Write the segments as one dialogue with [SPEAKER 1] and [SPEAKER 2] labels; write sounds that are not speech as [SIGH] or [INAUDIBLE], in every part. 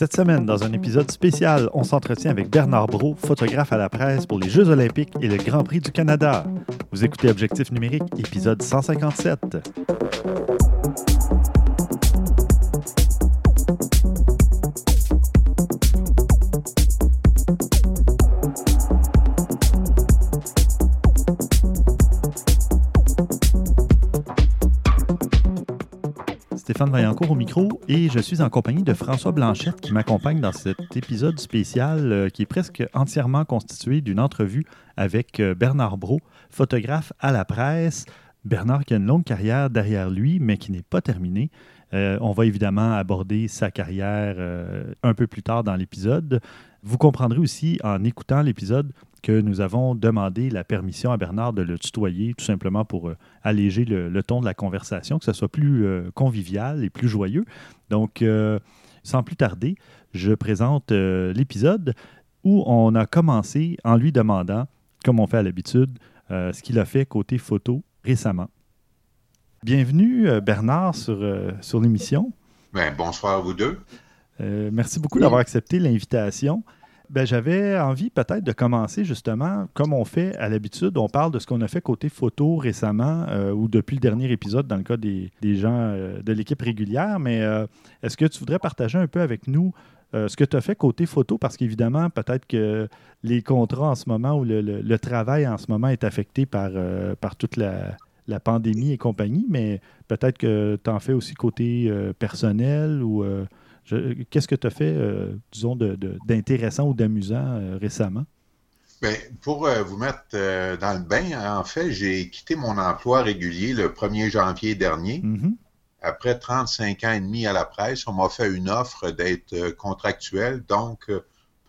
[SPEAKER 1] Cette semaine, dans un épisode spécial, on s'entretient avec Bernard Brault, photographe à la presse pour les Jeux olympiques et le Grand Prix du Canada. Vous écoutez Objectif numérique, épisode 157. Vaillancourt au micro et je suis en compagnie de François Blanchette qui m'accompagne dans cet épisode spécial euh, qui est presque entièrement constitué d'une entrevue avec euh, Bernard Brault, photographe à la presse. Bernard qui a une longue carrière derrière lui, mais qui n'est pas terminée. Euh, on va évidemment aborder sa carrière un peu plus tard dans l'épisode. Vous comprendrez aussi en écoutant l'épisode que nous avons demandé la permission à Bernard de le tutoyer, tout simplement pour euh, alléger le, ton de la conversation, que ce soit plus euh, convivial et plus joyeux. Donc, euh, sans plus tarder, je présente l'épisode où on a commencé en lui demandant, comme on fait à l'habitude, ce qu'il a fait côté photo récemment. Bienvenue, Bernard, sur, sur l'émission.
[SPEAKER 2] Ben, bonsoir à vous deux.
[SPEAKER 1] merci beaucoup d'avoir accepté l'invitation. Ben, j'avais envie peut-être de commencer justement, comme on fait à l'habitude, on parle de ce qu'on a fait côté photo récemment euh, ou depuis le dernier épisode dans le cas des, gens euh, de l'équipe régulière, mais euh, est-ce que tu voudrais partager un peu avec nous ce que tu as fait côté photo? Parce qu'évidemment, peut-être que les contrats en ce moment ou le, travail en ce moment est affecté par, toute la, la, pandémie et compagnie, mais peut-être que tu en fais aussi côté personnel ou Qu'est-ce que tu as fait, euh, disons, d'intéressant ou d'amusant euh, récemment?
[SPEAKER 2] Bien, pour euh, vous mettre dans le bain, en fait, j'ai quitté mon emploi régulier le 1er janvier dernier. Mm-hmm. Après 35 ans et demi à la presse, on m'a fait une offre d'être contractuel. Donc,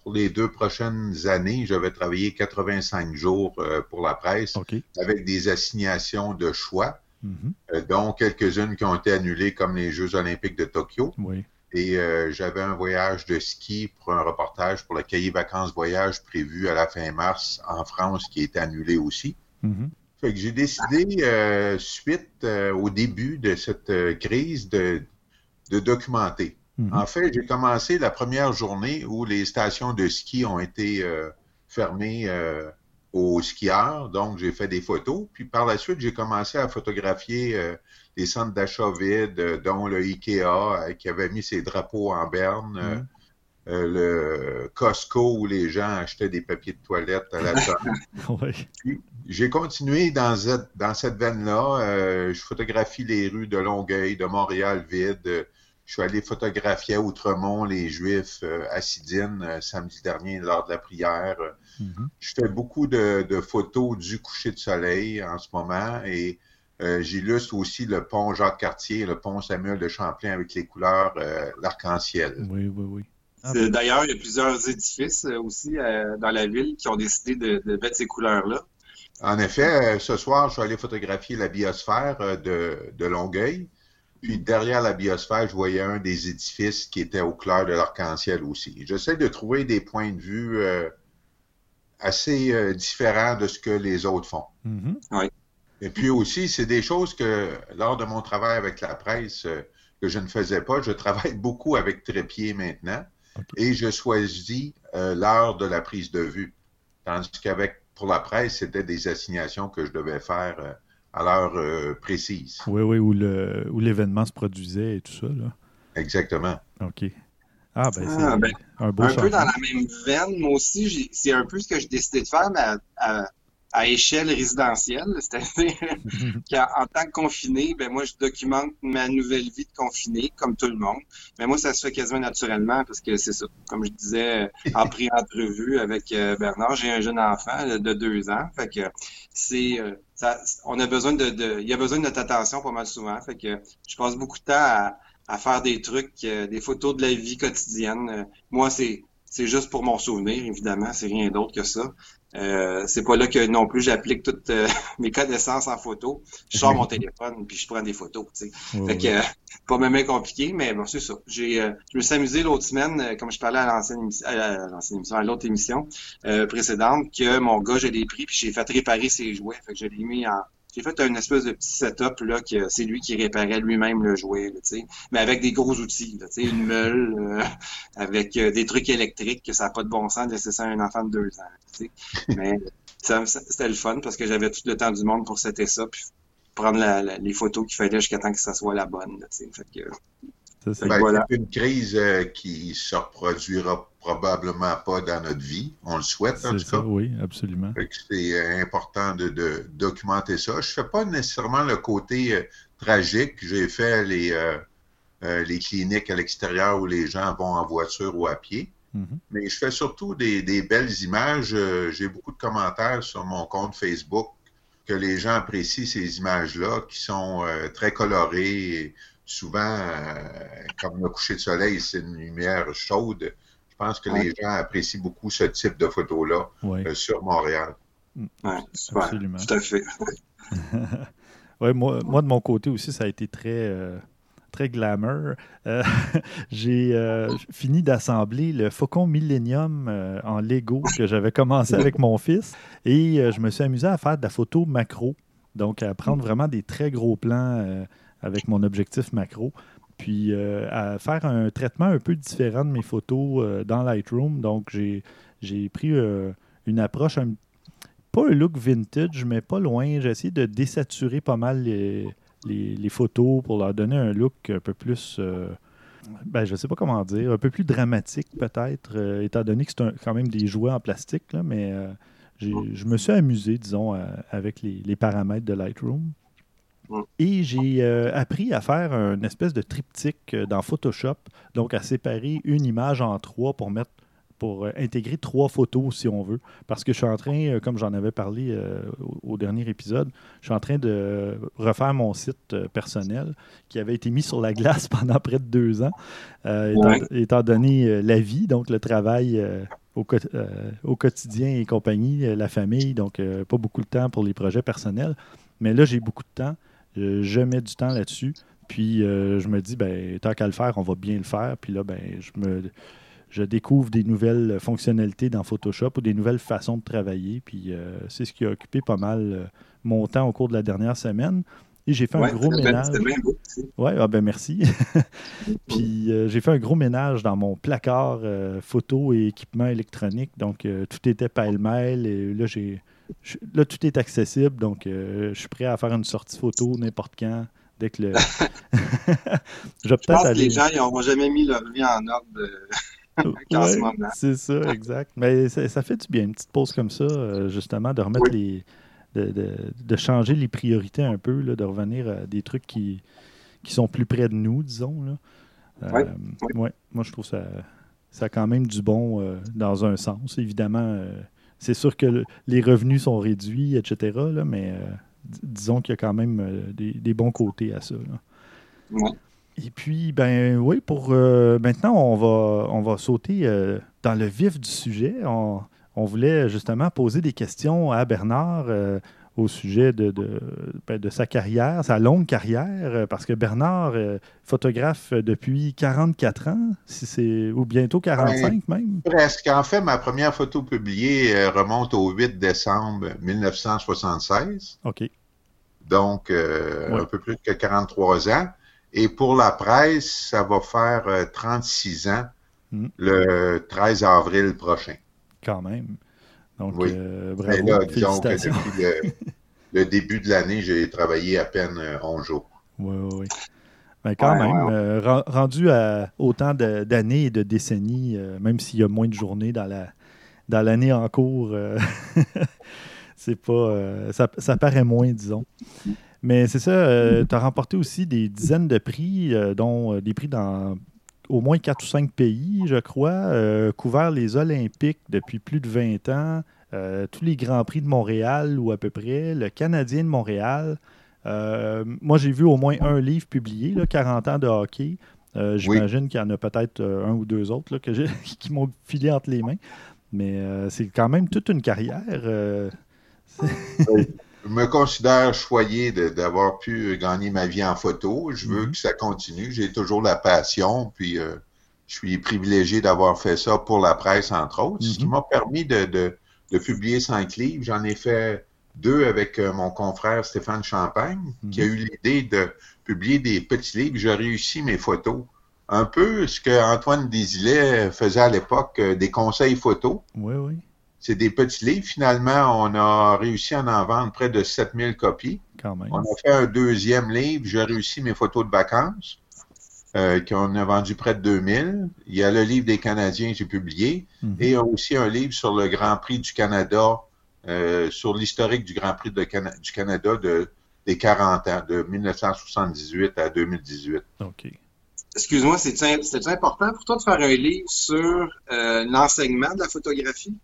[SPEAKER 2] pour les deux prochaines années, je vais travailler 85 jours pour la presse avec des assignations de choix, mm-hmm. dont quelques-unes qui ont été annulées comme les Jeux olympiques de Tokyo. Oui. Et euh, j'avais un voyage de ski pour un reportage pour le cahier vacances voyage prévu à la fin mars en France qui est annulé aussi. Mm-hmm. Fait que j'ai décidé, euh, suite euh, au début de cette crise, de, de documenter. Mm-hmm. En fait, j'ai commencé la première journée où les stations de ski ont été fermées aux skieurs. Donc, j'ai fait des photos. Puis par la suite, j'ai commencé à photographier des centres d'achat vides, euh, dont le IKEA euh, qui avait mis ses drapeaux en berne. Euh, mm. le Costco où les gens achetaient des papiers de toilette à la [LAUGHS] oui. J'ai continué dans cette, dans cette veine-là. je photographie les rues de Longueuil, de Montréal vide. Je suis allé photographier à Outremont les Juifs à Sidine samedi dernier lors de la prière. Mm-hmm. Je fais beaucoup de, de, photos du coucher de soleil en ce moment et euh, j'illustre aussi le pont Jacques-Cartier, le pont Samuel de Champlain avec les couleurs, euh, l'arc-en-ciel.
[SPEAKER 1] Oui, oui, oui.
[SPEAKER 3] Ah, ben. D'ailleurs, il y a plusieurs édifices euh, aussi dans la ville qui ont décidé de, mettre ces couleurs-là.
[SPEAKER 2] En effet, ce soir, je suis allé photographier la biosphère de, Longueuil. Puis derrière la biosphère, je voyais un des édifices qui était aux couleurs de l'arc-en-ciel aussi. J'essaie de trouver des points de vue assez différents de ce que les autres font.
[SPEAKER 3] Mm-hmm. Oui.
[SPEAKER 2] Et puis aussi, c'est des choses que, lors de mon travail avec la presse, euh, que je ne faisais pas. Je travaille [LAUGHS] beaucoup avec trépied maintenant et je choisis euh, l'heure de la prise de vue. Tandis qu'avec, pour la presse, c'était des assignations que je devais faire euh, à l'heure précise.
[SPEAKER 1] Oui, oui, où, le, où l'événement se produisait et tout ça. Là.
[SPEAKER 2] Exactement.
[SPEAKER 1] OK. Ah, ben, c'est ah, ben, un beau Un
[SPEAKER 3] peu dans la même veine, moi aussi, c'est un peu ce que j'ai décidé de faire, mais à à échelle résidentielle, [LAUGHS] c'est-à-dire [LAUGHS] qu'en tant que confiné, ben moi je documente ma nouvelle vie de confiné comme tout le monde. Mais moi ça se fait quasiment naturellement parce que c'est ça. Comme je disais euh, en pré-entrevue avec euh, Bernard, j'ai un jeune enfant de deux ans, fait que c'est euh, ça, on a besoin de, de, il y a besoin de notre attention pas mal souvent, fait que je passe beaucoup de temps à, à faire des trucs, des photos de la vie quotidienne. moi c'est c'est juste pour mon souvenir, évidemment, c'est rien d'autre que ça. Euh, c'est pas là que non plus j'applique toutes euh, [LAUGHS] mes connaissances en photo. Je sors mon [LAUGHS] téléphone puis je prends des photos. Tu sais. fait que euh, pas même compliqué, mais bon, c'est ça. J'ai, je me suis amusé l'autre semaine, comme je parlais à l'ancienne émission, à l'ancienne émission, à l'autre émission précédente, que mon gars, j'ai des prix puis j'ai fait réparer ses jouets. Fait que je l'ai mis en, j'ai fait une espèce de petit setup là que c'est lui qui réparait lui-même le jouet, mais avec des gros outils, une meule euh, [LAUGHS] avec euh, des trucs électriques que ça n'a pas de bon sens de laisser ça à un enfant de deux ans. mais [LAUGHS] c'était le fun parce que j'avais tout le temps du monde pour setter ça puis prendre les photos qu'il fallait jusqu'à temps que ça soit la bonne. Fait que,
[SPEAKER 2] c'est ben, une crise euh, qui se reproduira probablement pas dans notre vie. On le souhaite, en tout cas.
[SPEAKER 1] Oui, absolument.
[SPEAKER 2] C'est euh, important de, documenter ça. Je ne fais pas nécessairement le côté euh, tragique. J'ai fait les, les cliniques à l'extérieur où les gens vont en voiture ou à pied. Mm-hmm. Mais je fais surtout des, belles images. J'ai beaucoup de commentaires sur mon compte Facebook que les gens apprécient ces images-là, qui sont très colorées souvent, euh, comme le coucher de soleil, c'est une lumière chaude. Je pense que les gens apprécient beaucoup ce type de photos-là euh, sur Montréal.
[SPEAKER 3] Mm. Oui, Absolument. Tout à fait. [LAUGHS]
[SPEAKER 1] ouais, moi, moi, de mon côté aussi, ça a été très, euh, très glamour. [LAUGHS] J'ai fini d'assembler le Faucon Millennium en Lego que j'avais commencé avec mon fils et je me suis amusé à faire de la photo macro. Donc, à prendre vraiment des très gros plans avec mon objectif macro. Puis euh, à faire un traitement un peu différent de mes photos euh, dans Lightroom. Donc j'ai pris euh, une approche, pas un look vintage, mais pas loin. J'ai essayé de désaturer pas mal les, les, photos pour leur donner un look un peu plus ben, je ne sais pas comment dire, un peu plus dramatique peut-être, étant donné que c'est quand même des jouets en plastique, là, mais je me suis amusé, disons, avec les, les, paramètres de Lightroom. Et j'ai euh, appris à faire une espèce de triptyque euh, dans Photoshop, donc à séparer une image en trois pour mettre pour euh, intégrer trois photos si on veut. Parce que je suis en train, comme j'en avais parlé au, dernier épisode, je suis en train de refaire mon site personnel qui avait été mis sur la glace [LAUGHS] pendant près de deux ans, étant, donné la vie, donc le travail au, au, quotidien et compagnie, la famille, donc pas beaucoup de temps pour les projets personnels. Mais là, j'ai beaucoup de temps. Euh, je mets du temps là-dessus. Puis euh, je me dis, ben, tant qu'à le faire, on va bien le faire. Puis là, ben, je me je découvre des nouvelles fonctionnalités dans Photoshop ou des nouvelles façons de travailler. Puis euh, c'est ce qui a occupé pas mal mon temps au cours de la dernière semaine. Et j'ai fait un gros ménage. Ouais, ah ben merci. [LAUGHS] Puis j'ai fait un gros ménage dans mon placard photo et équipement électronique. Donc tout était pêle-mêle. Et là, j'ai là, tout est accessible, donc euh, je suis prêt à faire une sortie photo n'importe quand. Dès que le. [LAUGHS]
[SPEAKER 3] je, pense que les gens n'ont jamais mis leur vie en ordre.
[SPEAKER 1] Euh, [LAUGHS] c'est ça, [LAUGHS] exact. Mais ça, fait du bien, une petite pause comme ça, euh, justement, de remettre les. De, changer les priorités un peu, là, de revenir à des trucs qui, qui sont plus près de nous, disons. Là. ouais, moi, je trouve ça, ça a quand même du bon dans un sens. Évidemment, c'est sûr que les revenus sont réduits, etc. mais euh, disons qu'il y a quand même euh, des, bons côtés à ça. Et puis, ben oui, pour euh, maintenant, on va, on va sauter dans le vif du sujet. On, on, voulait justement poser des questions à Bernard au sujet de, ben, de, sa carrière, sa longue carrière, euh, parce que Bernard, euh, photographe depuis 44 ans, si c'est ou bientôt 45 même.
[SPEAKER 2] Presque. En fait, ma première photo publiée euh, remonte au 8 décembre 1976.
[SPEAKER 1] OK.
[SPEAKER 2] Donc, un peu plus que 43 ans. Et pour la presse, ça va faire 36 ans hmm. le 13 avril prochain.
[SPEAKER 1] Quand même. Donc, euh, bravo. Là, disons que depuis [LAUGHS]
[SPEAKER 2] le, début de l'année, j'ai travaillé à peine 11 euh, jours.
[SPEAKER 1] Oui, oui, oui. Mais quand même, euh, rendu à autant d'années et de décennies, même s'il y a moins de journées dans la dans l'année en cours, [LAUGHS] c'est pas ça, ça, paraît moins, disons. Mais c'est ça, tu as remporté aussi des dizaines de prix, dont des prix dans au moins quatre ou cinq pays, je crois, euh, couvert les Olympiques depuis plus de 20 ans, euh, tous les Grands Prix de Montréal ou à peu près, le Canadien de Montréal. Euh, moi, j'ai vu au moins un livre publié, là, 40 ans de hockey. J'imagine qu'il y en a peut-être un ou deux autres que [LAUGHS] qui m'ont filé entre les mains. Mais c'est quand même toute une carrière.
[SPEAKER 2] Je me considère choyé d'avoir pu gagner ma vie en photo. Je veux mhm. que ça continue. J'ai toujours la passion, puis euh, je suis privilégié d'avoir fait ça pour la presse, entre autres, ce qui mhm. m'a permis de, publier cinq livres. J'en ai fait deux avec euh, mon confrère Stéphane Champagne, qui a mhm. eu l'idée de publier des petits livres. J'ai réussi mes photos. Un peu ce que Antoine Désilet faisait à l'époque, euh, des conseils photos.
[SPEAKER 1] Oui, oui.
[SPEAKER 2] C'est des petits livres. Finalement, on a réussi à en vendre près de 7000 copies.
[SPEAKER 1] Quand même.
[SPEAKER 2] On a fait un deuxième livre. J'ai réussi mes photos de vacances, euh, qu'on a vendu près de 2000. Il y a le livre des Canadiens que j'ai publié. Mhm. Et aussi un livre sur le Grand Prix du Canada euh, sur l'historique du Grand Prix du Canada de, des 40 ans, de 1978 à 2018.
[SPEAKER 1] OK.
[SPEAKER 3] Excuse-moi, c'est important pour toi de faire un livre sur euh, l'enseignement de la photographie?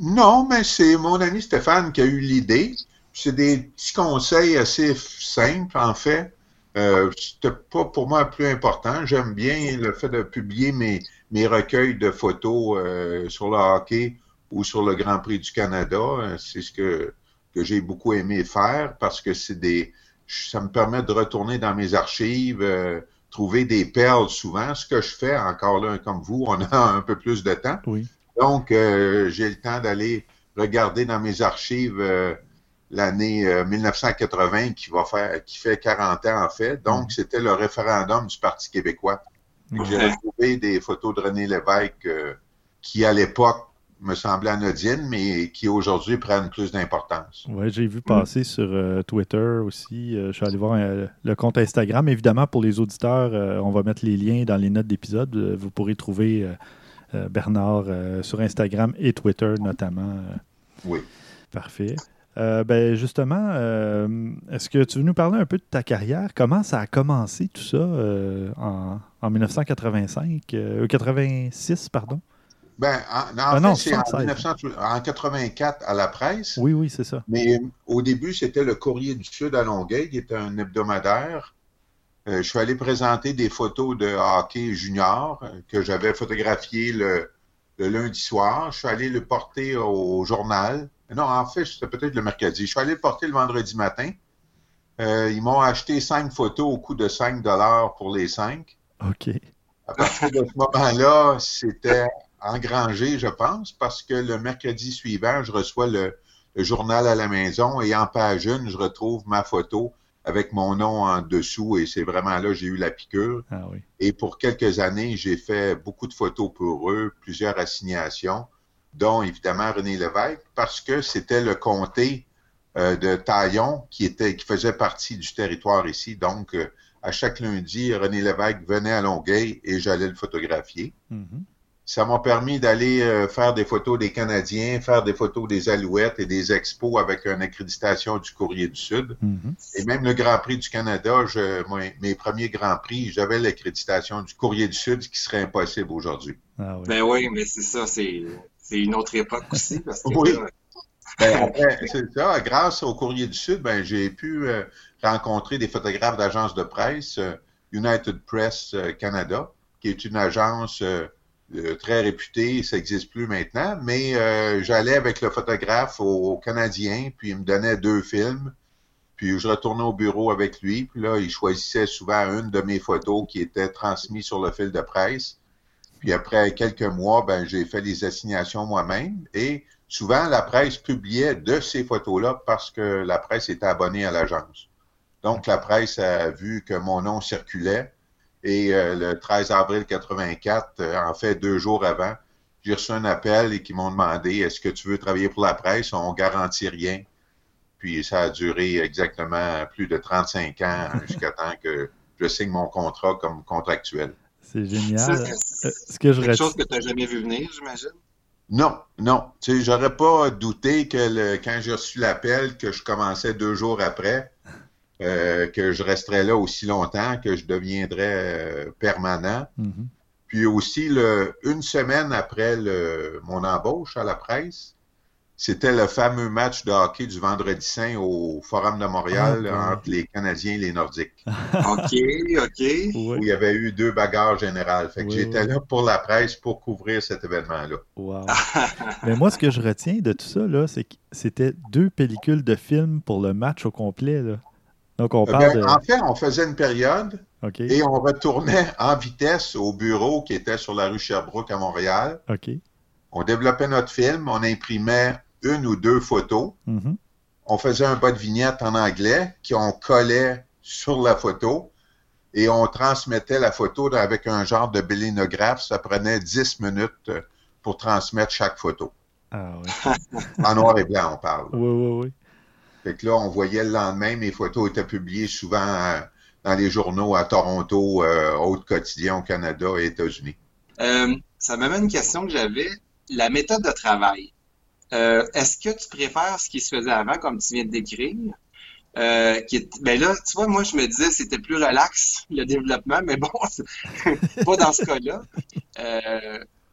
[SPEAKER 2] Non, mais c'est mon ami Stéphane qui a eu l'idée. C'est des petits conseils assez simples, en fait. Euh, C'était pas pour moi plus important. J'aime bien le fait de publier mes, recueils de photos euh, sur le hockey ou sur le Grand Prix du Canada. C'est ce que, que j'ai beaucoup aimé faire parce que c'est des ça me permet de retourner dans mes archives, euh, trouver des perles souvent. Ce que je fais encore là, comme vous, on a un peu plus de temps.
[SPEAKER 1] Oui.
[SPEAKER 2] Donc, euh, j'ai le temps d'aller regarder dans mes archives l'année 1980 qui va faire, qui fait 40 ans en fait. Donc, mm-hmm. c'était le référendum du Parti québécois. J'ai retrouvé des photos de René Lévesque qui, à l'époque, me semblait anodine, mais qui aujourd'hui prennent plus d'importance.
[SPEAKER 1] Oui, j'ai vu passer sur euh, Twitter aussi. Euh, je suis allé voir euh, le compte Instagram. Évidemment, pour les auditeurs, on va mettre les liens dans les notes d'épisode. vous pourrez trouver Bernard sur Instagram et Twitter notamment.
[SPEAKER 2] oui.
[SPEAKER 1] Parfait. ben justement, est-ce que tu veux nous parler un peu de ta carrière? Comment ça a commencé tout ça en, en 1985, 86, pardon?
[SPEAKER 2] Ben, en, ah non, c'est en, 1984 à la presse.
[SPEAKER 1] Oui, oui, c'est ça.
[SPEAKER 2] Mais au début, c'était le Courrier du Sud à Longueuil, qui était un hebdomadaire. Euh, je suis allé présenter des photos de hockey junior euh, que j'avais photographiées le, lundi soir. Je suis allé le porter au journal. Non, en fait, c'était peut-être le mercredi. Je suis allé le porter le vendredi matin. Euh, ils m'ont acheté cinq photos au coût de 5 dollars pour les cinq.
[SPEAKER 1] OK.
[SPEAKER 2] À partir de ce moment-là, c'était engrangé, je pense, parce que le mercredi suivant, je reçois le, journal à la maison et en page 1, je retrouve ma photo avec mon nom en dessous et c'est vraiment là que j'ai eu la piqûre.
[SPEAKER 1] Ah
[SPEAKER 2] et pour quelques années, j'ai fait beaucoup de photos pour eux, plusieurs assignations, dont évidemment René Lévesque, parce que c'était le comté euh, de Taillon qui était qui faisait partie du territoire ici. Donc, euh, à chaque lundi, René Lévesque venait à Longueuil et j'allais le photographier.
[SPEAKER 1] Mm-hmm
[SPEAKER 2] ça m'a permis d'aller euh, faire des photos des Canadiens, faire des photos des Alouettes et des expos avec une accréditation du Courrier du Sud.
[SPEAKER 1] Mm-hmm.
[SPEAKER 2] Et même le Grand Prix du Canada, je, mes premiers Grands Prix, j'avais l'accréditation du Courrier du Sud, ce qui serait impossible aujourd'hui.
[SPEAKER 3] Ah oui. Ben oui, mais c'est ça, c'est une autre époque aussi.
[SPEAKER 2] oui. Ben, c'est ça. Grâce au Courrier du Sud, ben, j'ai pu euh, rencontrer des photographes d'agences de presse, euh, United Press Canada, qui est une agence euh, très réputé, ça n'existe plus maintenant, mais euh, j'allais avec le photographe au, Canadien, puis il me donnait deux films, puis je retournais au bureau avec lui, puis là, il choisissait souvent une de mes photos qui était transmise sur le fil de presse. Puis après quelques mois, ben, j'ai fait les assignations moi-même et souvent la presse publiait de ces photos-là parce que la presse était abonnée à l'agence. Donc la presse a vu que mon nom circulait et euh, le 13 avril 84, euh, en fait deux jours avant, j'ai reçu un appel et qui m'ont demandé est-ce que tu veux travailler pour la presse? On garantit rien. Puis ça a duré exactement plus de 35 ans [LAUGHS] jusqu'à temps que je signe mon contrat comme contractuel.
[SPEAKER 1] C'est génial.
[SPEAKER 3] C'est quelque chose que tu n'as jamais vu venir, j'imagine?
[SPEAKER 2] Non, non. Tu sais, j'aurais pas douté que le, quand j'ai reçu l'appel, que je commençais deux jours après, euh, que je resterais là aussi longtemps, que je deviendrais euh, permanent.
[SPEAKER 1] Mm-hmm.
[SPEAKER 2] Puis aussi, le, une semaine après le, mon embauche à la presse, c'était le fameux match de hockey du vendredi saint au Forum de Montréal ah, entre les Canadiens et les Nordiques. [LAUGHS]
[SPEAKER 3] OK, OK.
[SPEAKER 2] Où il y avait eu deux bagarres générales. Fait que j'étais là pour la presse pour couvrir cet événement-là.
[SPEAKER 1] Wow. [LAUGHS] Mais moi, ce que je retiens de tout ça, c'est que c'était deux pellicules de film pour le match au complet. Là. Donc, on parle
[SPEAKER 2] ben, En fait, on faisait une période et on retournait en vitesse au bureau qui était sur la rue Sherbrooke à Montréal. On développait notre film, on imprimait une ou deux photos.
[SPEAKER 1] Mm-hmm.
[SPEAKER 2] on faisait un bas de vignette en anglais qu'on collait sur la photo et on transmettait la photo avec un genre de bélénographe. Ça prenait 10 minutes euh, pour transmettre chaque photo.
[SPEAKER 1] Ah oui.
[SPEAKER 2] en noir et blanc, on parle.
[SPEAKER 1] Oui, oui, oui.
[SPEAKER 2] Fait que là, on voyait le lendemain, mes photos étaient publiées souvent euh, dans les journaux à Toronto, euh, Haute Quotidien au Canada et États-Unis.
[SPEAKER 3] Euh, ça m'amène une question que j'avais. La méthode de travail. Euh, est-ce que tu préfères ce qui se faisait avant, comme tu viens de décrire? Euh, ben là, tu vois, moi, je me disais c'était plus relax, le développement, mais bon, [LAUGHS] pas dans ce cas-là.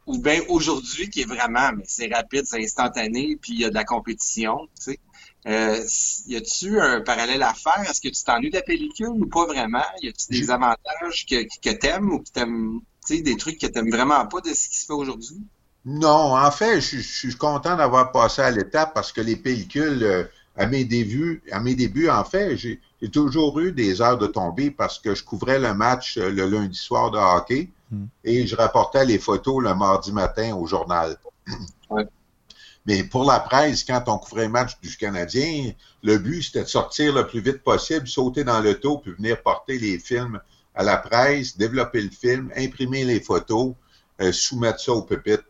[SPEAKER 3] Ou bien aujourd'hui, qui est vraiment, mais c'est rapide, c'est instantané, puis il y a de la compétition, tu sais. Euh, y a-tu un parallèle à faire? Est-ce que tu t'ennuies de la pellicule ou pas vraiment? Y a-tu des avantages que, que t'aimes ou que t'aimes, tu sais, des trucs que t'aimes vraiment pas de ce qui se fait aujourd'hui?
[SPEAKER 2] Non, en fait, je, suis content d'avoir passé à l'étape parce que les pellicules, euh, à mes débuts, à mes débuts, en fait, j'ai toujours eu des heures de tombée parce que je couvrais le match euh, le lundi soir de hockey hmm. et je rapportais les photos le mardi matin au journal.
[SPEAKER 3] Ouais.
[SPEAKER 2] Mais pour la presse, quand on couvrait le match du Canadien, le but, c'était de sortir le plus vite possible, sauter dans le taux, puis venir porter les films à la presse, développer le film, imprimer les photos, euh, soumettre ça au pupitre.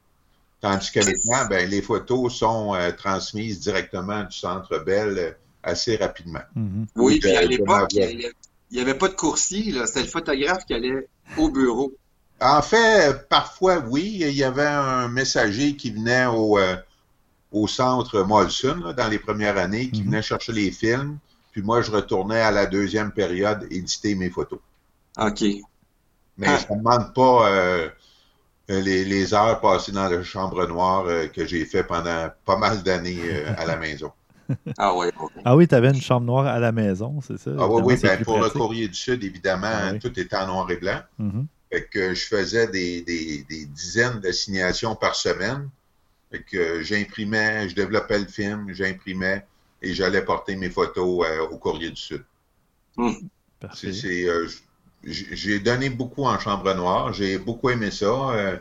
[SPEAKER 2] Tandis que maintenant, ben, les photos sont euh, transmises directement du Centre Bell euh, assez rapidement.
[SPEAKER 3] Mm-hmm. Oui, puis à l'époque, il n'y avait pas de coursier, c'était le photographe qui allait au bureau.
[SPEAKER 2] En fait, parfois, oui, il y avait un messager qui venait au, au centre Molson dans les premières années qui mhm. venait chercher les films. Puis moi, je retournais à la deuxième période éditer mes photos.
[SPEAKER 3] OK.
[SPEAKER 2] Mais ah. ça ne demande pas euh, les, les, heures passées dans la chambre noire euh, que j'ai fait pendant pas mal d'années euh, à la maison. [LAUGHS]
[SPEAKER 3] Ah oui,
[SPEAKER 1] Ah oui, tu avais une chambre noire à la maison, c'est ça?
[SPEAKER 2] Ah oui, oui ben, pour le Courrier du Sud, évidemment, ah tout était en noir et blanc.
[SPEAKER 1] Mhm.
[SPEAKER 2] Fait que je faisais des, des, des dizaines d'assignations par semaine. Fait que j'imprimais, je développais le film, j'imprimais et j'allais porter mes photos euh, au Courrier du Sud.
[SPEAKER 3] Mmh.
[SPEAKER 2] Euh, j'ai donné beaucoup en chambre noire, j'ai beaucoup aimé ça. Euh,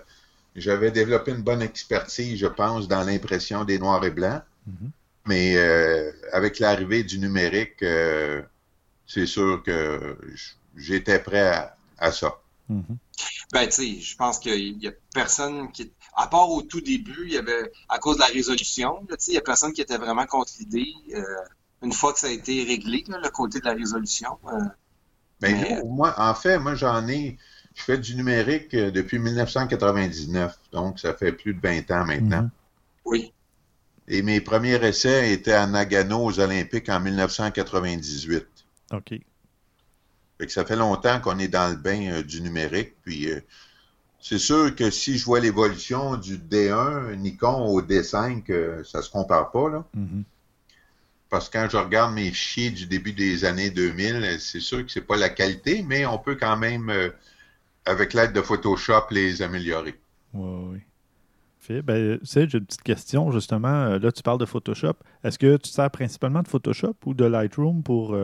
[SPEAKER 2] j'avais développé une bonne expertise, je pense, dans l'impression des noirs et blancs.
[SPEAKER 1] Mmh.
[SPEAKER 2] Mais avec l'arrivée du numérique, c'est sûr que j'étais prêt à, ça.
[SPEAKER 1] Mmh.
[SPEAKER 3] Ben, tu sais, je pense qu'il y a personne qui, à part au tout début, il y avait, à cause de la résolution, là, il n'y a personne qui était vraiment contre l'idée. Euh, une fois que ça a été réglé, là, le côté de la résolution. Euh,
[SPEAKER 2] ben, mais... moi, en fait, moi, j'en ai. Je fais du numérique euh, depuis 1999, donc ça fait plus de 20 ans maintenant.
[SPEAKER 3] Mhm. Oui.
[SPEAKER 2] Et mes premiers essais étaient à Nagano aux Olympiques en 1998.
[SPEAKER 1] OK.
[SPEAKER 2] Fait que ça fait longtemps qu'on est dans le bain du numérique, puis c'est sûr que si je vois l'évolution du D1 Nikon au D5, euh, ça se compare pas, là.
[SPEAKER 1] Mm-hmm.
[SPEAKER 2] Parce que quand je regarde mes fichiers du début des années 2000, c'est sûr que c'est pas la qualité, mais on peut quand même, euh, avec l'aide de Photoshop, les améliorer.
[SPEAKER 1] Oui, oui. Ben, tu sais, j'ai une petite question, justement. Euh, là, tu parles de Photoshop. Est-ce que tu sers principalement de Photoshop ou de Lightroom pour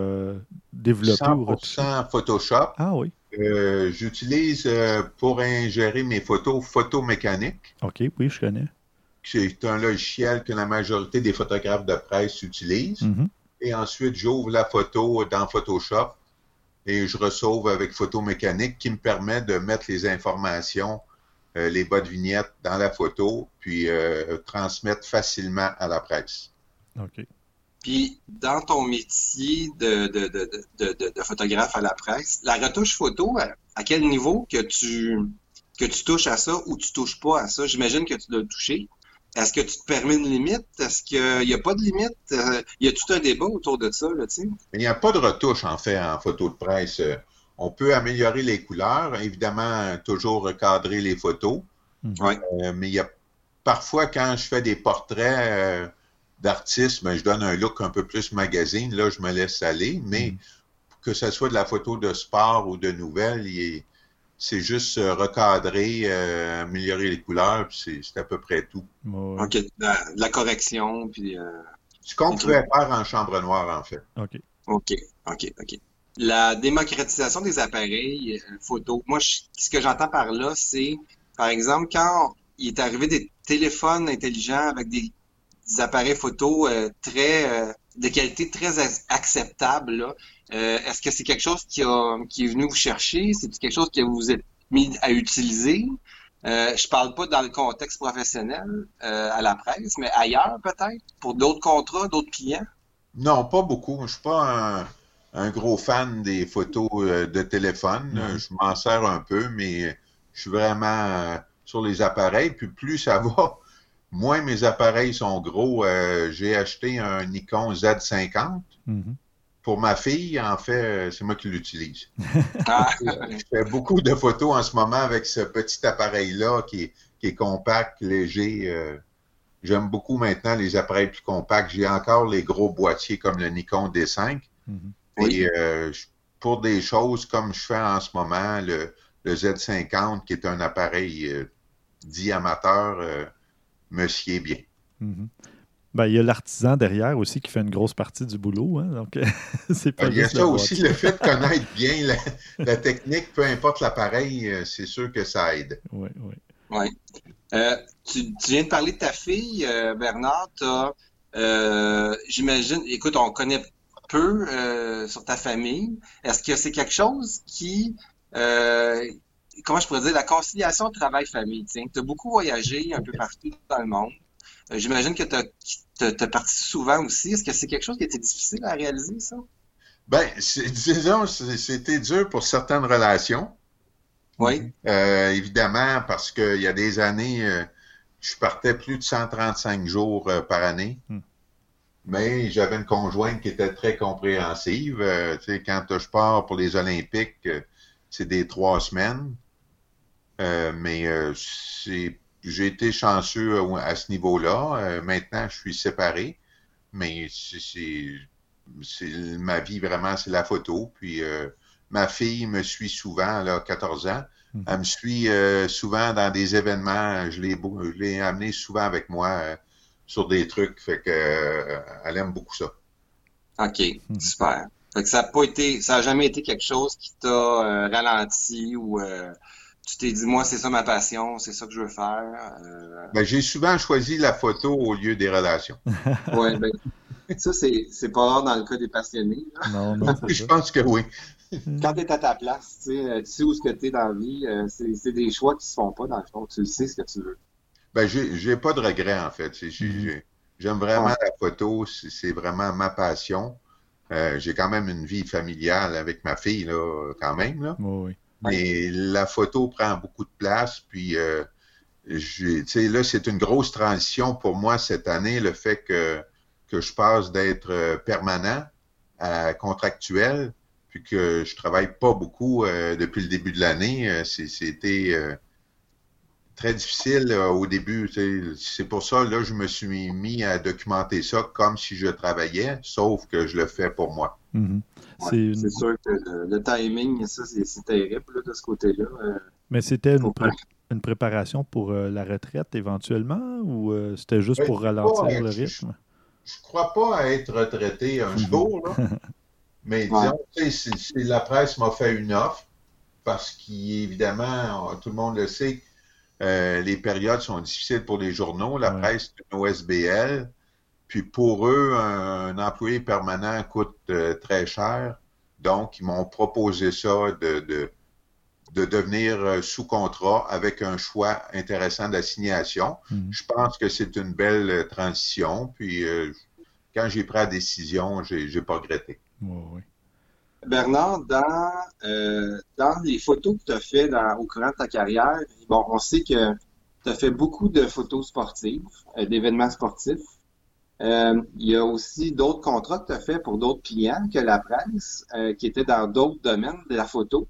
[SPEAKER 1] développer
[SPEAKER 2] 100% Photoshop.
[SPEAKER 1] Ah oui.
[SPEAKER 2] Euh, j'utilise euh, pour ingérer mes photos photomécaniques.
[SPEAKER 1] OK, oui, je connais.
[SPEAKER 2] C'est un logiciel que la majorité des photographes de presse utilisent.
[SPEAKER 1] Mm-hmm.
[SPEAKER 2] Et ensuite, j'ouvre la photo dans Photoshop et je ressauve avec photomécanique qui me permet de mettre les informations, euh, les bas de vignette dans la photo, puis transmettre facilement à la presse.
[SPEAKER 1] OK.
[SPEAKER 3] Puis, dans ton métier de, de, de, de, photographe à la presse, la retouche photo, à, quel niveau que tu, que tu touches à ça ou tu touches pas à ça? J'imagine que tu dois toucher. Est-ce que tu te permets une limite? Est-ce qu'il n'y a pas de limite? Euh, il y a tout un débat autour de ça, là, tu sais?
[SPEAKER 2] Il n'y a pas de retouche, en fait, en photo de presse. On peut améliorer les couleurs, évidemment, toujours recadrer les photos.
[SPEAKER 3] Ouais.
[SPEAKER 2] Euh, mais il y a parfois, quand je fais des portraits... Euh, d'artiste, mais je donne un look un peu plus magazine. Là, je me laisse aller, mais mm. que ce soit de la photo de sport ou de nouvelles, c'est juste euh, recadrer, euh, améliorer les couleurs, c'est à peu près tout.
[SPEAKER 3] OK, de la, correction, puis... Euh,
[SPEAKER 2] Ce qu'on pouvait faire en chambre noire, en fait.
[SPEAKER 1] OK.
[SPEAKER 3] OK, OK, OK. La démocratisation des appareils photo, moi, ce que j'entends par là, c'est, par exemple, quand il est arrivé des téléphones intelligents avec des des appareils photo euh, très, euh, de qualité très acceptable. Est-ce que c'est quelque chose qui, a, qui est venu vous chercher? C'est quelque chose que vous vous êtes mis à utiliser? Euh, je parle pas dans le contexte professionnel euh, à la presse, mais ailleurs peut-être, pour d'autres contrats, d'autres clients?
[SPEAKER 2] Non, pas beaucoup. Je suis pas un, gros fan des photos euh, de téléphone. Je m'en sers un peu, mais je suis vraiment euh, sur les appareils. Puis plus ça va, moins mes appareils sont gros. J'ai acheté un Nikon Z50. Pour ma fille, en fait, c'est moi qui l'utilise. Ah. [LAUGHS] je fais beaucoup de photos en ce moment avec ce petit appareil-là qui est, compact, léger. Euh, j'aime beaucoup maintenant les appareils plus compacts. J'ai encore les gros boîtiers comme le Nikon D5. Mm-hmm. Et euh, pour des choses comme je fais en ce moment, le, Z50, qui est un appareil euh, dit amateur, me sied bien. Mm-hmm.
[SPEAKER 1] Ben, il y a l'artisan derrière aussi qui fait une grosse partie du boulot. Hein, donc, [LAUGHS]
[SPEAKER 2] c'est pas Il y a ça aussi, le fait de [LAUGHS] connaître bien la, technique, peu importe l'appareil, euh, c'est sûr que ça aide.
[SPEAKER 1] Oui, oui.
[SPEAKER 3] Ouais. Euh, tu, viens de parler de ta fille, euh, Bernard. J'imagine, écoute, on connaît peu sur ta famille. Est-ce que c'est quelque chose qui comment je pourrais dire, la conciliation travail-famille. Tu as beaucoup voyagé un peu partout dans le monde. Euh, j'imagine que tu as, parti souvent aussi. Est-ce que c'est quelque chose qui était difficile à réaliser, ça?
[SPEAKER 2] Ben, disons, c'était dur pour certaines relations.
[SPEAKER 3] Oui.
[SPEAKER 2] Euh, évidemment, parce qu'il y a des années, euh, je partais plus de 135 jours par année. Hmm. Mais j'avais une conjointe qui était très compréhensive. tu sais, quand je pars pour les Olympiques, c'est des trois semaines. Mais c'est j'ai été chanceux euh, à ce niveau-là. Euh, maintenant, je suis séparé, mais c'est ma vie vraiment, c'est la photo. Puis euh, ma fille me suit souvent, elle a 14 ans. Mhm. Elle me suit souvent dans des événements. Je l'ai amené souvent avec moi sur des trucs. Fait que elle aime beaucoup ça.
[SPEAKER 3] OK, mhm. super. Fait que ça n'a pas été, ça a jamais été quelque chose qui t'a ralenti ou tu t'es dit, moi, c'est ça ma passion, c'est ça que je veux faire.
[SPEAKER 2] Euh... Ben, j'ai souvent choisi la photo au lieu des relations. [LAUGHS]
[SPEAKER 3] oui, ben, ça, c'est pas rare dans le cas des passionnés.
[SPEAKER 1] Non, non, [LAUGHS]
[SPEAKER 2] je pense que oui.
[SPEAKER 3] Quand tu es à ta place, tu sais, tu sais où ce que tu es dans la vie, euh, c'est des choix qui se font pas dans le fond. Tu sais ce que tu veux.
[SPEAKER 2] Ben, j'ai pas de regrets, en fait. Mm-hmm. J'aime vraiment la photo, c'est vraiment ma passion. Euh, j'ai quand même une vie familiale avec ma fille, là, quand même. Là.
[SPEAKER 1] oui.
[SPEAKER 2] Mais la photo prend beaucoup de place. Puis, euh, là, c'est une grosse transition pour moi cette année, le fait que, que je passe d'être euh, permanent à contractuel, puis que je travaille pas beaucoup euh, depuis le début de l'année. Euh, c'était très difficile au début. C'est pour ça, là, je me suis mis à documenter ça comme si je travaillais, sauf que je le fais pour moi.
[SPEAKER 3] Mm-hmm. c'est sûr que le, timing, ça, c'est terrible de ce côté-là. Euh.
[SPEAKER 1] Mais c'était une, préparation pour euh, la retraite éventuellement ou euh, c'était juste pour ralentir le rythme?
[SPEAKER 2] Je ne crois pas à être retraité un mhm. jour, là. [LAUGHS] mais disons, si, la presse m'a fait une offre, parce qu'évidemment, tout le monde le sait, les périodes sont difficiles pour les journaux. La presse, c'est une OSBL. Puis pour eux, un, employé permanent coûte euh, très cher. Donc, ils m'ont proposé ça de, de, devenir euh, sous contrat avec un choix intéressant d'assignation. Mhm. Je pense que c'est une belle euh, transition. Puis quand j'ai pris la décision, j'ai n'ai pas regretté.
[SPEAKER 3] Bernard, dans, dans les photos que tu as fait au courant de ta carrière, bon, on sait que tu as fait beaucoup de photos sportives, d'événements sportifs. Euh, il y a aussi d'autres contrats que tu as fait pour d'autres clients que la presse, euh, qui étaient dans d'autres domaines de la photo.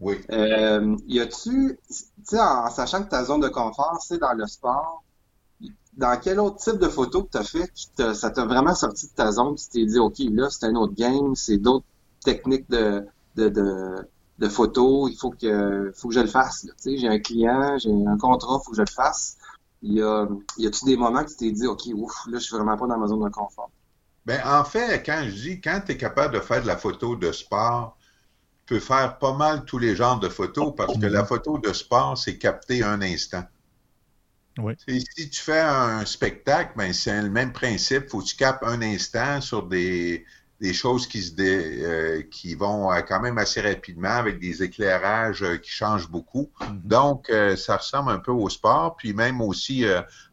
[SPEAKER 2] Oui.
[SPEAKER 3] Euh, y a-tu, tu sais, en, sachant que ta zone de confort, c'est dans le sport, dans quel autre type de photo que tu as fait qui ça t'a vraiment sorti de ta zone, tu t'es dit, OK, là, c'est un autre game, c'est d'autres techniques de, de, de, de photo, il faut que, faut que je le fasse. Tu sais, j'ai un client, j'ai un contrat, il faut que je le fasse. Il y a, y a-tu des moments que tu t'es dit, OK, ouf, là, je suis vraiment pas dans ma zone de confort?
[SPEAKER 2] Ben, en fait, quand je dis, quand tu es capable de faire de la photo de sport, tu peux faire pas mal tous les genres de photos parce que la photo de sport, c'est capter un instant. Si tu fais un spectacle, ben, c'est le même principe. faut que tu capes un instant sur des, des choses qui, se euh, qui vont euh, quand même assez rapidement avec des éclairages euh, qui changent beaucoup. Mm-hmm. Donc, ça ressemble un peu au sport. Puis même aussi,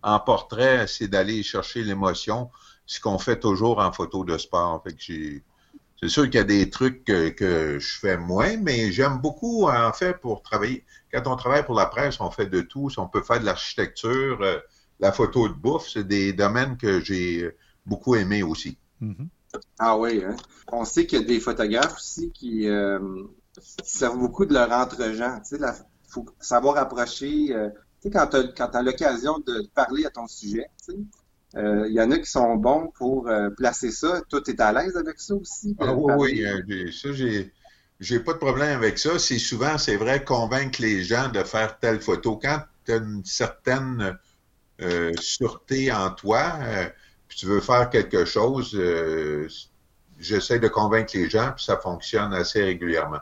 [SPEAKER 2] en portrait, c'est d'aller chercher l'émotion, ce qu'on fait toujours en photo de sport. Fait que c'est sûr qu'il y a des trucs que, que je fais moins, mais j'aime beaucoup, en fait, pour travailler. Quand on travaille pour la presse, on fait de tout. On peut faire de l'architecture, la photo de bouffe, c'est des domaines que j'ai beaucoup aimé aussi.
[SPEAKER 3] Mm-hmm. Ah oui, hein? on sait qu'il y a des photographes aussi qui euh, servent beaucoup de leur entre-gens. Il faut savoir approcher. Euh, tu sais, quand tu as, l'occasion de parler à ton sujet, euh, il y en a qui sont bons pour placer ça. Toi, tu es à l'aise avec ça aussi?
[SPEAKER 2] Ah, oui, oui. ça, j'ai. J'ai pas de problème avec ça. C'est souvent, c'est vrai, convaincre les gens de faire telle photo. Quand tu as une certaine sûreté en toi, puis tu veux faire quelque chose, euh, j'essaie de convaincre les gens, puis ça fonctionne assez régulièrement.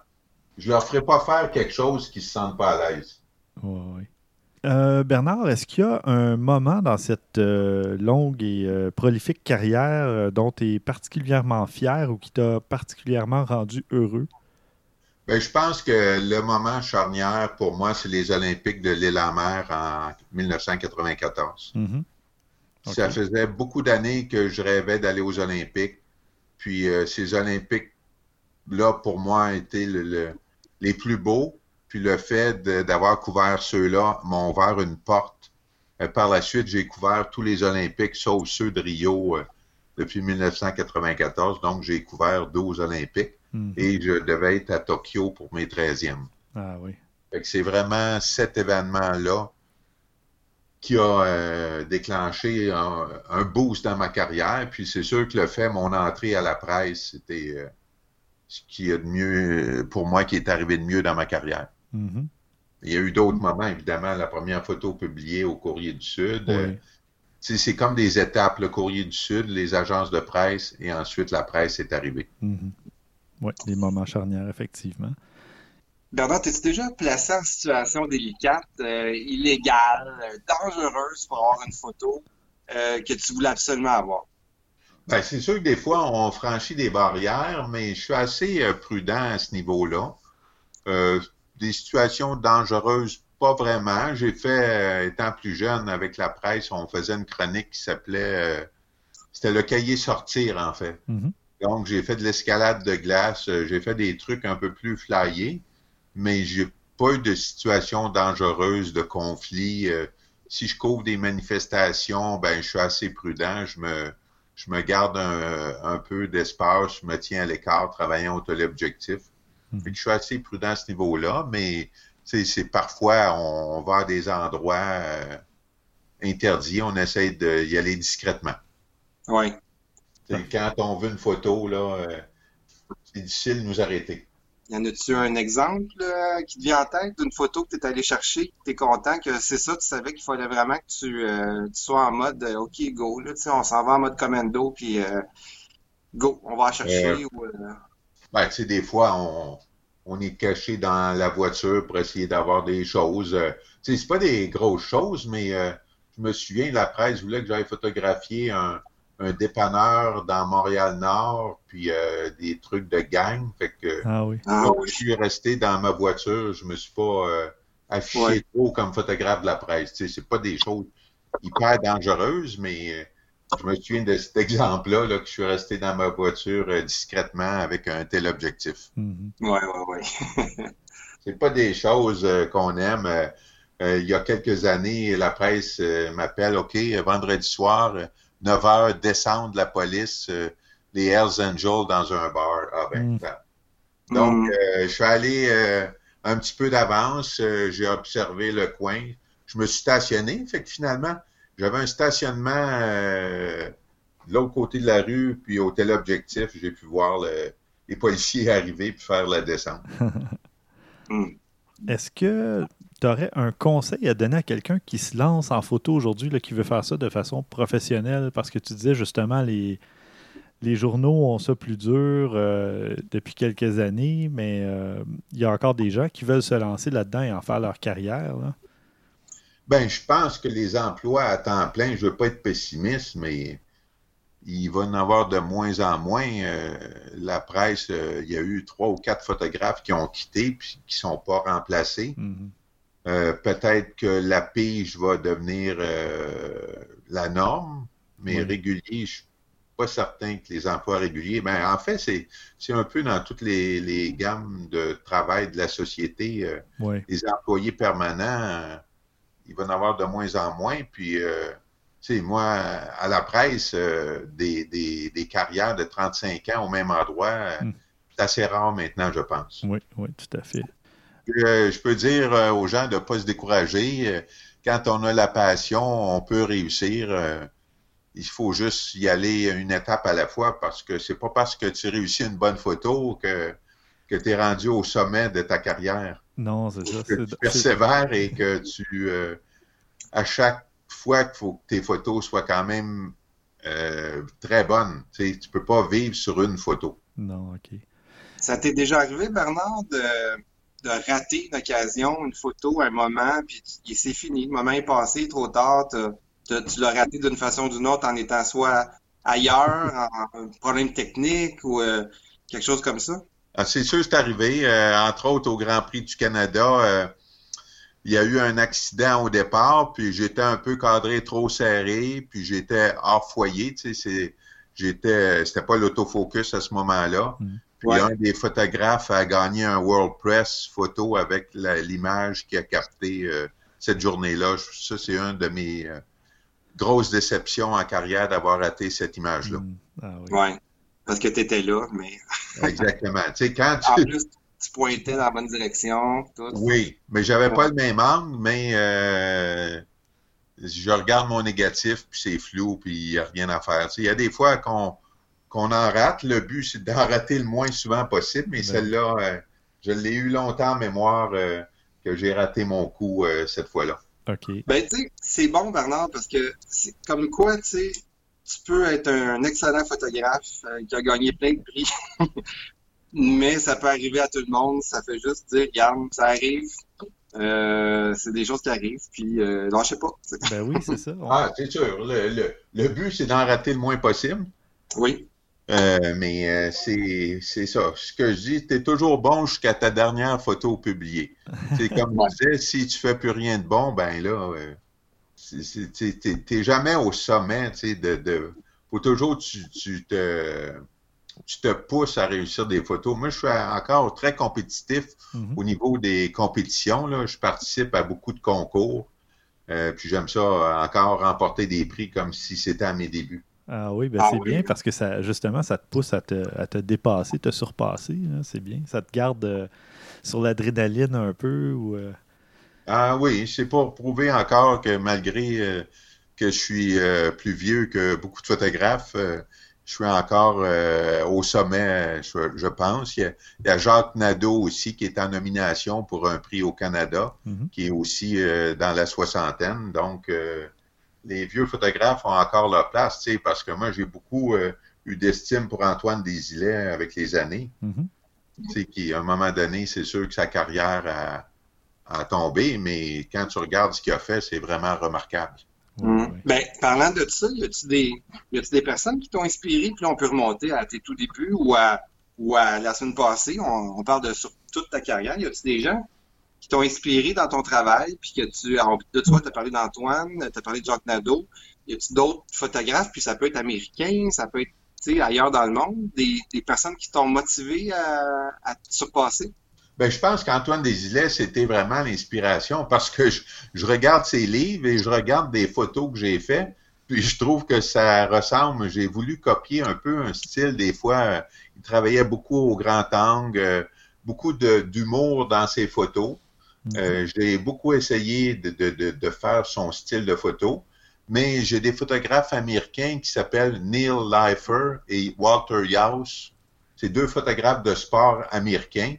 [SPEAKER 2] Je leur ferai pas faire quelque chose qui se sentent pas à l'aise.
[SPEAKER 1] oui. Euh, Bernard, est-ce qu'il y a un moment dans cette euh, longue et prolifique carrière dont tu es particulièrement fier ou qui t'a particulièrement rendu heureux?
[SPEAKER 2] Bien, je pense que le moment charnière pour moi, c'est les Olympiques de l'île-à-mer en 1994. Ça faisait beaucoup d'années que je rêvais d'aller aux Olympiques. Puis euh, ces Olympiques-là, pour moi, étaient les plus beaux. Puis le fait d'avoir couvert ceux-là m'a ouvert une porte. Euh, par la suite, j'ai couvert tous les Olympiques, sauf ceux de Rio, euh, depuis 1994. Donc, j'ai couvert 12 Olympiques. Mhm. Et je devais être à Tokyo pour mes 13e.
[SPEAKER 1] Ah oui.
[SPEAKER 2] c'est vraiment cet événement-là qui a euh, déclenché un, boost dans ma carrière. Puis c'est sûr que le fait, mon entrée à la presse, c'était euh, ce qui est de mieux, pour moi, qui est arrivé de mieux dans ma carrière. Mm-hmm. Il y a eu d'autres moments, évidemment, la première photo publiée au Courrier du Sud. Euh, c'est comme des étapes, le Courrier du Sud, les agences de presse, et ensuite la presse est arrivée.
[SPEAKER 1] Mm-hmm. Oui, des moments charnières, effectivement.
[SPEAKER 3] Bernard, t'es-tu déjà placé en situation délicate, euh, illégale, euh, dangereuse pour avoir une photo euh, que tu voulais absolument avoir?
[SPEAKER 2] Ben, c'est sûr que des fois, on franchit des barrières, mais je suis assez prudent à ce niveau-là. des situations dangereuses, pas vraiment. J'ai fait, étant plus jeune, avec la presse, on faisait une chronique qui s'appelait... C'était le cahier sortir, en fait. Mm-hmm. Donc, j'ai fait de l'escalade de glace, j'ai fait des trucs un peu plus flyés mais j'ai pas eu de situation dangereuse, de conflit. Euh, si je couvre des manifestations, ben je suis assez prudent. Je me, je me garde un, peu d'espace, je me tiens à l'écart, travaillant au téléobjectif. Mmh. Je suis assez prudent à ce niveau-là, mais c'est parfois on, va à des endroits euh, interdits, on essaie d'y aller discrètement.
[SPEAKER 3] Oui.
[SPEAKER 2] Quand on veut une photo, là, euh, c'est difficile de nous arrêter.
[SPEAKER 3] Y en a-tu un exemple qui te vient en tête d'une photo que tu es allé chercher, que tu es content que c'est ça, tu savais qu'il fallait vraiment que tu, euh, sois en mode euh, OK, go, là, on s'en va en mode commando, puis euh, go, on va chercher. Ou,
[SPEAKER 2] ben, tu sais, des fois, on, on est caché dans la voiture pour essayer d'avoir des choses. tu sais, c'est pas des grosses choses, mais je me souviens, la presse voulait que j'aille photographier un, un dépanneur dans Montréal-Nord, puis euh, des trucs de gang. Fait que
[SPEAKER 1] ah oui.
[SPEAKER 2] Ah je suis resté dans ma voiture, je me suis pas euh, affiché trop comme photographe de la presse. Tu sais, c'est pas des choses hyper dangereuses, mais euh, je me souviens de cet [LAUGHS] exemple-là là, que je suis resté dans ma voiture discrètement avec un tel objectif.
[SPEAKER 3] Ouais, ouais, ouais. [LAUGHS]
[SPEAKER 2] c'est pas des choses qu'on aime. il y a quelques années, la presse m'appelle, OK, vendredi soir, 9 heures, descendre la police, euh, les Hells Angels dans un bar. Ah ben, mm. Donc, mm. euh, je suis allé euh, un petit peu d'avance, j'ai observé le coin, je me suis stationné, fait que finalement, j'avais un stationnement de l'autre côté de la rue, puis au tel objectif, j'ai pu voir les policiers [LAUGHS] arriver puis faire la descente. [LAUGHS]
[SPEAKER 1] Mm. Est-ce que tu aurais un conseil à donner à quelqu'un qui se lance en photo aujourd'hui, qui veut faire ça de façon professionnelle? Parce que tu disais justement, les, les journaux ont ça plus dur euh, depuis quelques années, mais euh, il y a encore des gens qui veulent se lancer là-dedans et en faire leur carrière.
[SPEAKER 2] Ben, je pense que les emplois à temps plein, je veux pas être pessimiste, mais il va en avoir de moins en moins. Euh, la presse, il y a eu trois ou quatre photographes qui ont quitté puis qui sont pas remplacés. Mm-hmm. Euh, peut-être que la pige va devenir la norme, mais régulier, je suis pas certain que les emplois réguliers. Ben, en fait, c'est, c'est un peu dans toutes les, les, gammes de travail de la société. Les employés permanents, il va en avoir de moins en moins. Puis sais, moi, à la presse, euh, des, des, carrières de 35 ans au même endroit, euh, hmm. c'est assez rare maintenant, je pense.
[SPEAKER 1] Oui, oui, tout à fait.
[SPEAKER 2] Euh, je peux dire aux gens de ne pas se décourager. Quand on a la passion, on peut réussir. il faut juste y aller une étape à la fois parce que c'est pas parce que tu réussis une bonne photo que, que tu es rendu au sommet de ta carrière.
[SPEAKER 1] Non, c'est ça.
[SPEAKER 2] Que tu persévères et que tu, à chaque fois qu'il faut que tes photos soient quand même euh, très bonnes. Tu ne peux pas vivre sur une photo.
[SPEAKER 1] Non, OK.
[SPEAKER 3] Ça t'est déjà arrivé, Bernard, de, rater une occasion, une photo, un moment, puis c'est fini. Le moment est passé, trop tard. tu l'as raté d'une façon ou d'une autre en étant soit ailleurs, en, un problème technique ou euh, quelque chose comme ça?
[SPEAKER 2] Ah, c'est sûr, c'est arrivé. Euh, entre autres, au Grand Prix du Canada, il y a eu un accident au départ, puis j'étais un peu cadré trop serré, puis j'étais hors foyer, tu sais, j'étais, c'était pas l'autofocus à ce moment-là. Mm. Puis un des photographes a gagné un World Press photo avec l'image qui a capté euh, cette journée-là. Ça, c'est une de mes euh, grosses déceptions en carrière d'avoir raté cette image-là. Mm.
[SPEAKER 3] Ah oui. Ouais, parce que tu étais là, mais. [LAUGHS]
[SPEAKER 2] Exactement. Tu sais, quand tu
[SPEAKER 3] tu pointais dans la bonne direction.
[SPEAKER 2] Oui, mais j'avais pas le même angle, mais euh, je regarde mon négatif, puis c'est flou, puis il n'y a rien à faire. Il y a des fois qu'on qu'on en rate. Le but, c'est d'en rater le moins souvent possible, mais celle-là, euh, je l'ai eu longtemps en mémoire euh, que j'ai raté mon coup cette fois-là.
[SPEAKER 1] OK.
[SPEAKER 3] Ben, tu sais, c'est bon, Bernard, parce que c'est comme quoi, tu sais, tu peux être un excellent photographe qui a gagné plein de prix, [LAUGHS] mais ça peut arriver à tout le monde. Ça fait juste dire, regarde, ça arrive. Euh, c'est des choses qui arrivent, puis euh, lâchez pas.
[SPEAKER 1] Ben oui, c'est ça.
[SPEAKER 2] Ah, c'est sûr. Le, le, but, c'est d'en rater le moins possible.
[SPEAKER 3] Oui.
[SPEAKER 2] Euh, mais euh, c'est ça. Ce que je dis, tu es toujours bon jusqu'à ta dernière photo publiée. [LAUGHS] C'est comme je disais, si tu fais plus rien de bon, ben là, euh, t'es jamais au sommet. De, de, faut toujours tu, tu te tu te pousses à réussir des photos. Moi, je suis encore très compétitif mhm. au niveau des compétitions. Là. Je participe à beaucoup de concours. Euh, puis j'aime ça encore remporter des prix comme si c'était à mes débuts.
[SPEAKER 1] Ah oui, ben ah c'est bien parce que ça, justement, ça te pousse à te, dépasser, te surpasser. C'est bien. Ça te garde euh, sur l'adrénaline un peu. Ou, euh,
[SPEAKER 2] Ah oui, c'est pour prouver encore que malgré que je suis plus vieux que beaucoup de photographes, je suis encore euh, au sommet, je, pense. Il y, a, Jacques Nadeau aussi qui est en nomination pour un prix au Canada, mhm. qui est aussi euh, dans la soixantaine. Donc, euh, les vieux photographes ont encore leur place, tu sais, parce que moi, j'ai beaucoup eu d'estime pour Antoine Desilets avec les années. Mm qui, à un moment donné, c'est sûr que sa carrière a, a tombé, mais quand tu regardes ce qu'il a fait, c'est vraiment remarquable.
[SPEAKER 3] Mm. Ben, parlant de ça, y a-t-il des, des personnes qui t'ont inspiré, puis on peut remonter à tes tout débuts ou à, ou à la semaine passée, on, parle de sur toute ta carrière, y a-t-il des gens qui t'ont inspiré dans ton travail, puis que tu, de toi, tu as parlé d'Antoine, tu as parlé de Jacques Nadeau, y a-t-il d'autres photographes, puis ça peut être américain, ça peut être ailleurs dans le monde, des, des personnes qui t'ont motivé à, à te surpasser?
[SPEAKER 2] Ben, je pense qu'Antoine Desilets, c'était vraiment l'inspiration parce que je, regarde ses livres et je regarde des photos que j'ai faites, puis je trouve que ça ressemble. J'ai voulu copier un peu un style. Des fois, il travaillait beaucoup au grand angle, euh, beaucoup d'humour dans ses photos. Mm-hmm. Euh, j'ai beaucoup essayé de, de, de, faire son style de photo, mais j'ai des photographes américains qui s'appellent Neil Leifer et Walter Yaus. C'est deux photographes de sport américains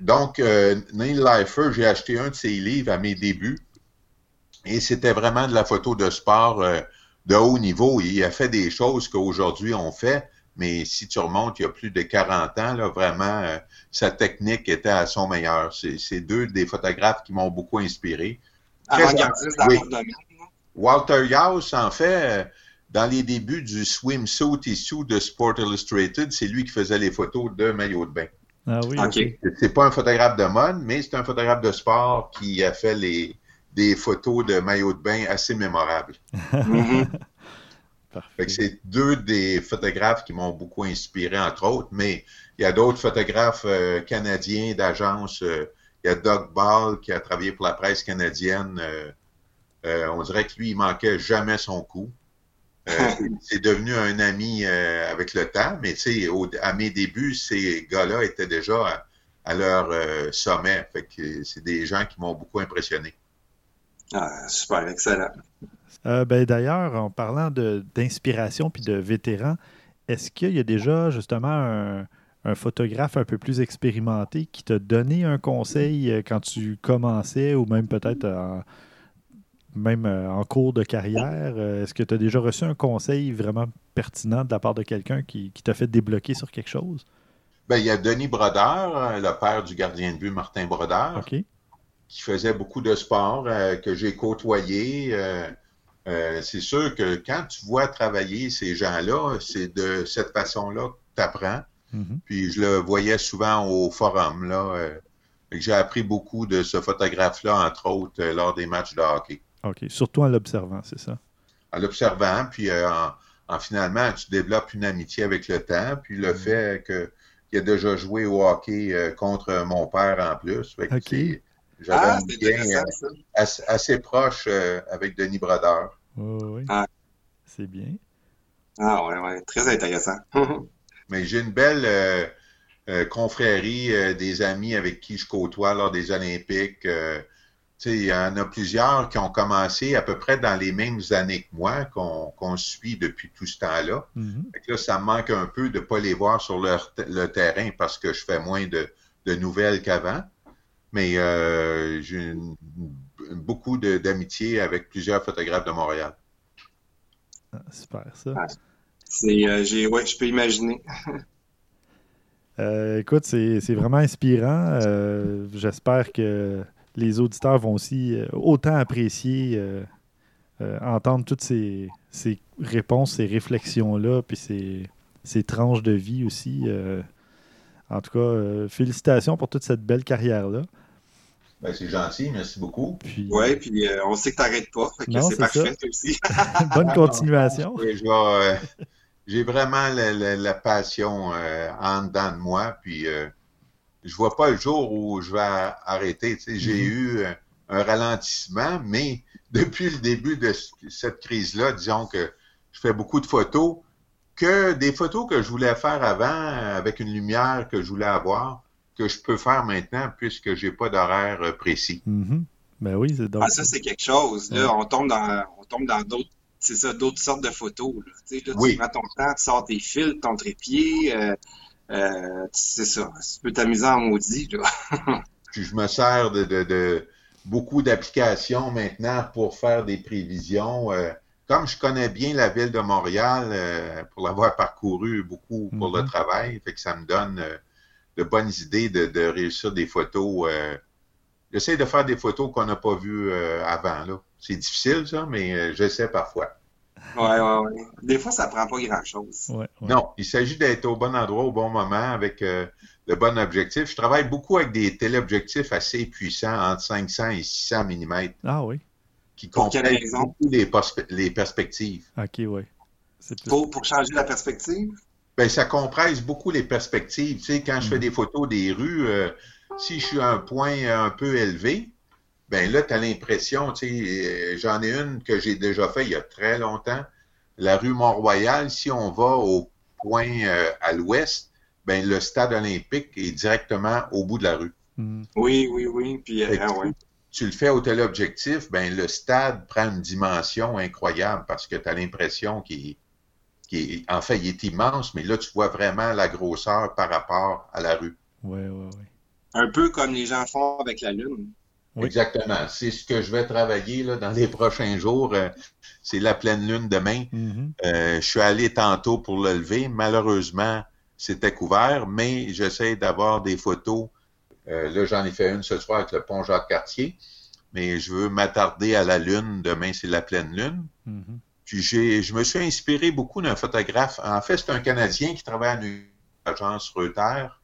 [SPEAKER 2] donc, euh, Neil Leifer, j'ai acheté un de ses livres à mes débuts et c'était vraiment de la photo de sport euh, de haut niveau. Il a fait des choses qu'aujourd'hui on fait, mais si tu remontes il y a plus de 40 ans, là, vraiment, euh, sa technique était à son meilleur. C'est deux des photographes qui m'ont beaucoup inspiré.
[SPEAKER 3] avant-gardiste dans oui. domaine.
[SPEAKER 2] Walter Yao, en fait, dans les débuts du swimsuit issue de Sport Illustrated, c'est lui qui faisait les photos de maillot de bain.
[SPEAKER 1] Ah oui, ok.
[SPEAKER 2] C'est pas un photographe de mode, mais c'est un photographe de sport qui a fait les, des photos de maillot de bain assez mémorables. [LAUGHS] Mhm. C'est deux des photographes qui m'ont beaucoup inspiré, entre autres, mais il y a d'autres photographes euh, canadiens d'agence. Euh, il y a Doug Ball qui a travaillé pour la presse canadienne. Euh, on dirait que lui, il manquait jamais son coup. [LAUGHS] c'est devenu un ami avec le temps, mais à mes débuts, ces gars-là étaient déjà à, leur sommet. c'est des gens qui m'ont beaucoup impressionné.
[SPEAKER 3] Ah, super, excellent.
[SPEAKER 1] Ben, D'ailleurs, en parlant d'inspiration puis de vétérans, est-ce qu'il y a déjà justement un, un photographe un peu plus expérimenté qui t'a donné un conseil euh, quand tu commençais ou même peut-être en, même euh, en cours de carrière? Euh, est-ce que tu as déjà reçu un conseil vraiment pertinent de la part de quelqu'un qui, t'a fait débloquer sur quelque chose?
[SPEAKER 2] Ben, il y a Denis Brodeur, le père du gardien de but Martin Brodeur, qui faisait beaucoup de sport, que j'ai côtoyé. C'est sûr que quand tu vois travailler ces gens-là, c'est de cette façon-là que tu apprends. Mhm. Puis je le voyais souvent au forum. Là, euh, j'ai appris beaucoup de ce photographe-là, entre autres, euh, lors des matchs de hockey.
[SPEAKER 1] OK. Surtout en l'observant, c'est ça?
[SPEAKER 2] En l'observant, puis euh, en, finalement, tu développes une amitié avec le temps, puis le mhm. fait qu'il a déjà joué au hockey contre mon père en plus.
[SPEAKER 1] OK.
[SPEAKER 2] J'avais ah, un lien assez, proche avec Denis Brodeur.
[SPEAKER 1] oui. Ah. C'est bien.
[SPEAKER 3] Ah ouais, ouais. Très intéressant. [LAUGHS]
[SPEAKER 2] Mais j'ai une belle euh, euh, confrérie euh, des amis avec qui je côtoie lors des Olympiques. il y en a plusieurs qui ont commencé à peu près dans les mêmes années que moi, qu'on suit depuis tout ce temps-là. Mm-hmm. Là, ça me manque un peu de ne pas les voir sur le terrain parce que je fais moins de, nouvelles qu'avant. Mais j'ai beaucoup d'amitié avec plusieurs photographes de Montréal.
[SPEAKER 1] Ah, super, ça.
[SPEAKER 3] C'est, euh, ouais, je peux imaginer. [LAUGHS]
[SPEAKER 1] Euh, écoute, c'est, vraiment inspirant. Euh, j'espère que les auditeurs vont aussi autant apprécier entendre toutes ces, réponses, ces réflexions-là, puis ces, tranches de vie aussi. En tout cas, félicitations pour toute cette belle carrière-là.
[SPEAKER 2] Ben, c'est gentil, merci beaucoup.
[SPEAKER 3] Oui, puis on sait que tu n'arrêtes pas. c'est parfait aussi. [LAUGHS] [LAUGHS]
[SPEAKER 1] Bonne continuation
[SPEAKER 2] j'ai vraiment la, passion euh, en dedans de moi, puis euh, je vois pas le jour où je vais arrêter. J'ai mm-hmm. eu euh, un ralentissement, mais [LAUGHS] depuis le début de cette crise-là, disons que je fais beaucoup de photos, que des photos que je voulais faire avant avec une lumière que je voulais avoir, que je peux faire maintenant puisque j'ai pas d'horaire précis.
[SPEAKER 1] Mm-hmm. Ben oui, c'est
[SPEAKER 3] ah, ça, c'est quelque chose. Là, on tombe dans on tombe dans d'autres c'est ça, d'autres sortes de photos. Tu, sais, tu prends ton temps, tu sors tes fils, ton trépied, euh, euh, c'est ça. Tu peux t'amuser en maudit. [LAUGHS]
[SPEAKER 2] Puis je me sers de, beaucoup d'applications maintenant pour faire des prévisions. Euh, comme je connais bien la ville de Montréal, pour l'avoir parcouru beaucoup pour le mm-hmm. travail, fait que ça me donne de bonnes idées de, réussir des photos. J'essaie de faire des photos qu'on n'a pas vues avant. C'est difficile, ça, mais j'essaie parfois.
[SPEAKER 3] Oui, oui, oui. Des fois, ça prend pas grand-chose.
[SPEAKER 2] Non, il s'agit d'être au bon endroit au bon moment avec euh, le bon objectif. Je travaille beaucoup avec des téléobjectifs assez puissants, entre 500 et 600 mm.
[SPEAKER 1] Ah oui.
[SPEAKER 2] Qui comprennent beaucoup les, les, perspectives.
[SPEAKER 1] OK, oui.
[SPEAKER 3] Pour, pour changer la perspective?
[SPEAKER 2] Ben, ça compresse beaucoup les perspectives. Tu sais, quand je fais mhm. des photos des rues, euh, si je suis à un point un peu élevé, ben là, tu as l'impression, tu sais, euh, j'en ai une que j'ai déjà fait il y a très longtemps. La rue Mont-Royal, si on va au point euh, à l'ouest, ben le stade olympique est directement au bout de la rue.
[SPEAKER 3] Hmm. Oui, oui, oui. Puis, euh, ah
[SPEAKER 2] tu, le fais au téléobjectif, ben le stade prend une dimension incroyable parce que tu as l'impression qu'il est, en fait, il est immense, mais là, tu vois vraiment la grosseur par rapport à la rue.
[SPEAKER 1] Oui, oui, oui.
[SPEAKER 3] Un peu comme les gens font avec la Lune.
[SPEAKER 2] Exactement. C'est ce que je vais travailler là, dans les prochains jours. Euh, c'est la pleine lune demain. Mm-hmm. Euh, je suis allé tantôt pour le lever. Malheureusement, c'était couvert, mais j'essaie d'avoir des photos. Euh, là, j'en ai fait une ce soir avec le pont Jacques-Cartier. mais je veux m'attarder à la Lune. Demain, c'est la pleine Lune. Mm-hmm. Puis j'ai, je me suis inspiré beaucoup d'un photographe. En fait, c'est un Canadien qui travaille à l'agence Reuters,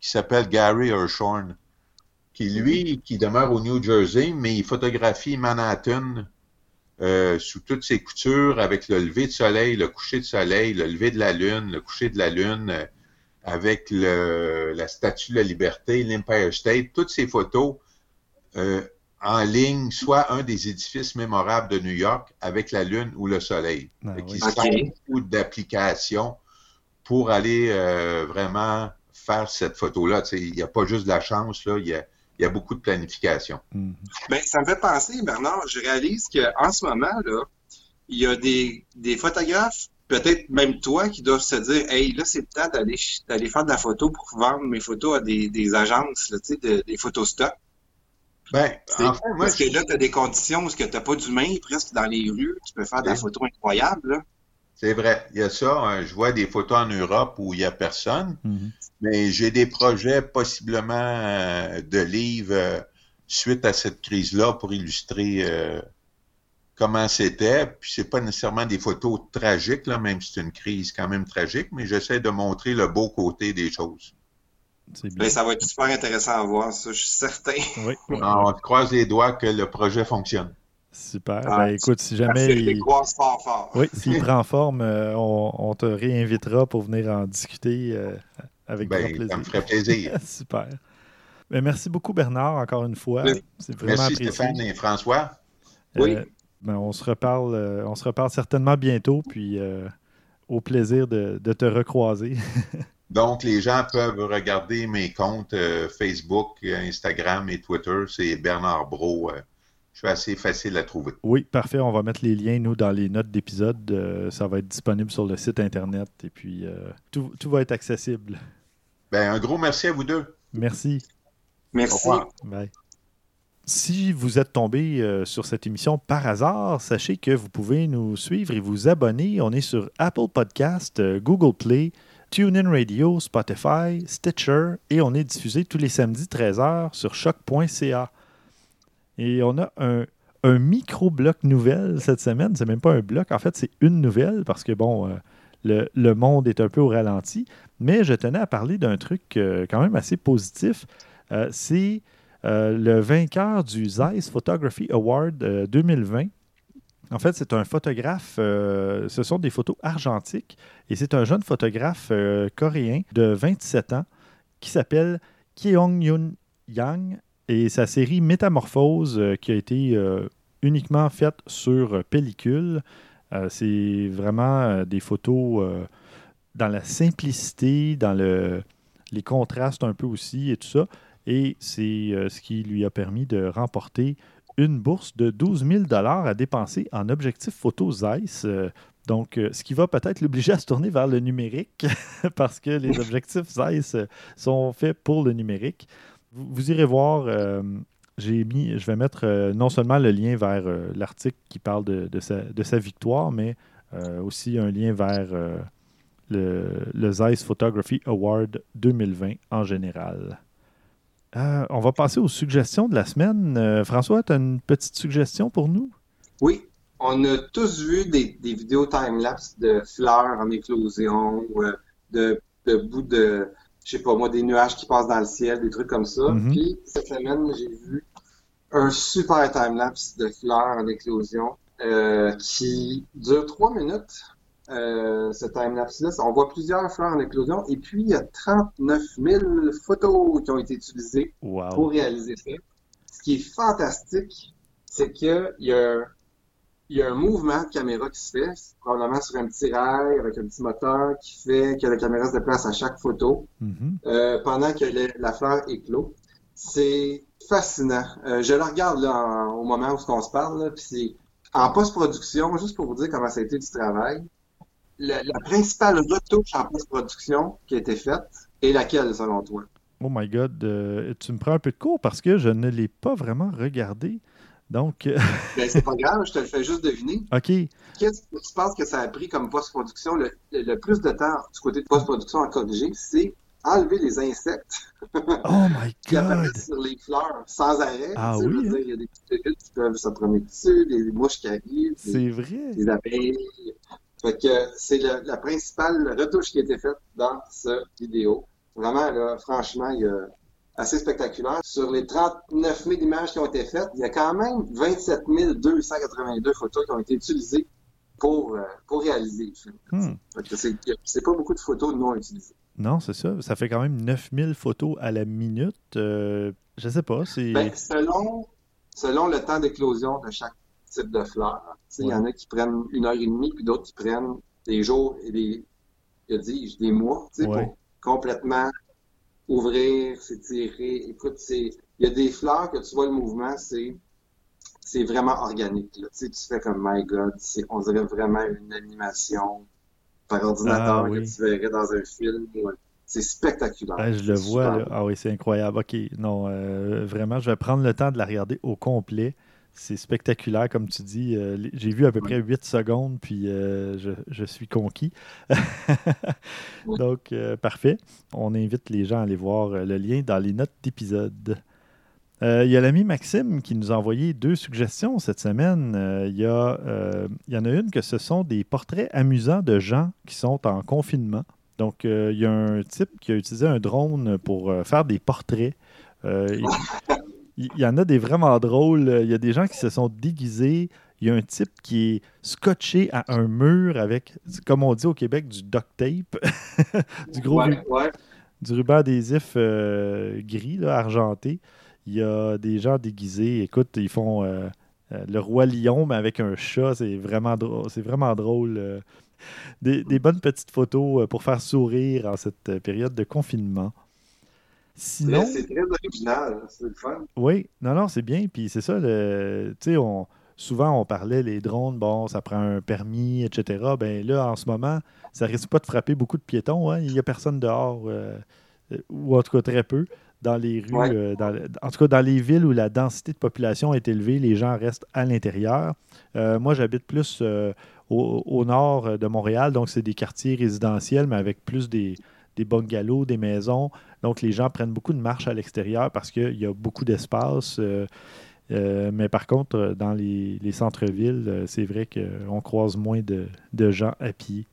[SPEAKER 2] qui s'appelle Gary Hirshorn, qui lui, qui demeure au New Jersey, mais il photographie Manhattan euh, sous toutes ses coutures, avec le lever de soleil, le coucher de soleil, le lever de la lune, le coucher de la lune, euh, avec le, la Statue de la Liberté, l'Empire State, toutes ces photos euh, en ligne, soit un des édifices mémorables de New York avec la Lune ou le Soleil. Ah, oui. beaucoup d'applications pour aller euh, vraiment faire cette photo-là. Il n'y a pas juste de la chance, là, il y a, y a beaucoup de planification.
[SPEAKER 3] Mm-hmm. Ben, ça me fait penser, Bernard, je réalise qu'en ce moment, là, il y a des, des photographes, peut-être même toi, qui doivent se dire Hey, là, c'est peut-être d'aller, d'aller faire de la photo pour vendre mes photos à des, des agences, là, de, des photos stock. Ben, parce que là, tu as des conditions où tu n'as pas d'humain presque dans les rues. Tu peux faire des photos incroyables.
[SPEAKER 2] C'est vrai. Il y a ça. Hein. je vois des photos en Europe où il n'y a personne. Mm-hmm. Mais j'ai des projets possiblement euh, de livres euh, suite à cette crise-là pour illustrer euh, comment c'était. Puis c'est pas nécessairement des photos tragiques, là, même si c'est une crise quand même tragique, mais j'essaie de montrer le beau côté des choses.
[SPEAKER 3] Ben, ça va être super intéressant à voir, ça, je suis certain.
[SPEAKER 2] Oui. [LAUGHS] on croise les doigts que le projet fonctionne.
[SPEAKER 1] Super. Ah, ben, écoute, si jamais. Il... Oui, s'il [LAUGHS] prend forme, euh, on, te réinvitera pour venir en discuter euh, avec
[SPEAKER 2] ben, grand plaisir. Ça me ferait plaisir. [LAUGHS]
[SPEAKER 1] super. Ben, merci beaucoup, Bernard, encore une fois.
[SPEAKER 2] C'est vraiment merci, Stéphane et François.
[SPEAKER 1] Euh, oui. Ben, on, se reparle, on se reparle certainement bientôt, puis au plaisir de, de te recroiser. [LAUGHS]
[SPEAKER 2] Donc, les gens peuvent regarder mes comptes euh, Facebook, Instagram et Twitter. C'est Bernard Bro. Euh, je suis assez facile à trouver.
[SPEAKER 1] Oui, parfait. On va mettre les liens, nous, dans les notes d'épisode. Euh, ça va être disponible sur le site Internet et puis tout, va être accessible.
[SPEAKER 2] Ben, un gros merci à vous deux.
[SPEAKER 1] Merci.
[SPEAKER 3] Merci.
[SPEAKER 1] Bye. Si vous êtes tombé sur cette émission par hasard, sachez que vous pouvez nous suivre et vous abonner. On est sur Apple Podcast, Google Play, TuneIn Radio, Spotify, Stitcher et on est diffusé tous les samedis 13h sur choc.ca. Et on a un, micro-bloc nouvelle cette semaine. C'est même pas un bloc, en fait, c'est une nouvelle parce que, bon, euh, le, monde est un peu au ralenti. Mais je tenais à parler d'un truc euh, quand même assez positif. Euh, le vainqueur du Zeiss Photography Award 2020 en fait, c'est un photographe, euh, ce sont des photos argentiques, et c'est un jeune photographe euh, coréen de 27 ans qui s'appelle Kyeong Yun Yang, et sa série Métamorphose, euh, qui a été uniquement faite sur pellicule. c'est vraiment des photos dans la simplicité, dans le, les contrastes un peu aussi et tout ça. Et c'est ce qui lui a permis de remporter une bourse de 12 000 à dépenser en objectif photo Zeiss. Euh, donc, euh, ce qui va peut-être l'obliger à se tourner vers le numérique [LAUGHS] parce que les objectifs Zeiss euh, sont faits pour le numérique. Vous, irez voir, j'ai mis, je vais mettre non seulement le lien vers l'article qui parle de, sa, victoire, mais aussi un lien vers le Zeiss Photography Award 2020 en général. Euh, on va passer aux suggestions de la semaine. Euh, François, tu as une petite suggestion pour nous?
[SPEAKER 3] Oui. On a tous vu des, vidéos time-lapse de fleurs en éclosion, euh, de, de bouts de, je sais pas moi, des nuages qui passent dans le ciel, des trucs comme ça. Mm-hmm. Puis cette semaine, j'ai vu un super time-lapse de fleurs en éclosion qui dure trois minutes euh, ce time-lapse-là. On voit plusieurs fleurs en éclosion et puis il y a 39 000 photos qui ont été utilisées pour réaliser ça. Ce qui est fantastique, c'est qu'il y a il y a un mouvement de caméra qui se fait, probablement sur un petit rail avec un petit moteur qui fait que la caméra se déplace à chaque photo mm-hmm. euh, pendant que la fleur éclot. C'est fascinant. Euh, je la regarde là au moment où on se parle, puis c'est en post-production, juste pour vous dire comment ça a été du travail la, principale retouche en post-production qui a été faite est laquelle, selon toi?
[SPEAKER 1] Oh my God, euh, tu me prends un peu de cours parce que je ne l'ai pas vraiment regardé. Donc.
[SPEAKER 3] Euh, [LAUGHS] ben, c'est pas grave, je te le fais juste deviner. [LAUGHS]
[SPEAKER 1] OK.
[SPEAKER 3] Qu'est-ce que tu penses que ça a pris comme post-production? Le, plus de temps du côté de post-production à corriger, c'est enlever les insectes. [LAUGHS]
[SPEAKER 1] oh my
[SPEAKER 3] qui apparaissent sur les fleurs sans arrêt.
[SPEAKER 1] Ah oui?
[SPEAKER 3] Hein? Il y a des petites qui peuvent se promener dessus, des mouches qui arrivent.
[SPEAKER 1] C'est vrai.
[SPEAKER 3] Des abeilles. Fait que c'est la principale retouche qui a été faite dans cette vidéo. Vraiment, là, franchement, il y a assez spectaculaire. Sur les 39 000 images qui ont été faites, il y a quand même 27 282 photos qui ont été utilisées pour, euh, pour réaliser le film. Hmm. C'est pas beaucoup de photos non utilisées.
[SPEAKER 1] Non, c'est ça. Ça fait quand même 9000 photos à la minute. Euh, je sais pas.
[SPEAKER 3] Ben, selon, selon le temps d'éclosion de chaque type de fleur. Il y en a qui prennent une heure et demie, puis d'autres qui prennent des jours et des, dis des mois pour complètement ouvrir, s'étirer. Écoute, c'est, il y a des fleurs que tu vois le mouvement, c'est, c'est vraiment organique. Là. Tu, sais, tu fais comme My God, on dirait vraiment une animation par ordinateur ah que tu verrais dans un film. C'est spectaculaire.
[SPEAKER 1] je le vois. Là. Ah oui, c'est incroyable. OK, non, euh, vraiment, je vais prendre le temps de la regarder au complet. C'est spectaculaire, comme tu dis. Euh, j'ai vu à peu près 8 secondes, puis euh, je, suis conquis. [LAUGHS] Donc, euh, parfait. On invite les gens à aller voir le lien dans les notes d'épisode. Il y a l'ami Maxime qui nous a envoyé deux suggestions cette semaine. Il y, y, en a une que ce sont des portraits amusants de gens qui sont en confinement. Donc, il y a un type qui a utilisé un drone pour faire des portraits. il [LAUGHS] y en a des vraiment drôles. Il y a des gens qui se sont déguisés. Il y a un type qui est scotché à un mur avec, comme on dit au Québec, du duct tape. [LAUGHS] du gros du ruban adhésif euh, gris, là, argenté. Il y a des gens déguisés. Écoute, ils font euh, euh, le roi lion, mais avec un chat. C'est vraiment drôle. C'est vraiment drôle. des, bonnes petites photos pour faire sourire en cette période de confinement.
[SPEAKER 3] Sinon. C'est très original, c'est le fun.
[SPEAKER 1] Oui, non, non, c'est bien. Puis c'est ça, tu sais, on, souvent on parlait les drones, bon, ça prend un permis, etc. Ben là, en ce moment, ça risque pas de frapper beaucoup de piétons. Hein. Il n'y a personne dehors, euh, ou en tout cas très peu. Dans les rues, euh, en tout cas dans les villes où la densité de population est élevée, les gens restent à l'intérieur. Euh, moi, j'habite plus au, au, nord de Montréal, donc c'est des quartiers résidentiels, mais avec plus des, des bungalows, des maisons. Donc, les gens prennent beaucoup de marches à l'extérieur parce qu'il y a beaucoup d'espace. Euh, euh, mais par contre, dans les, centres-villes, euh, c'est vrai qu'on croise moins de, gens à pied.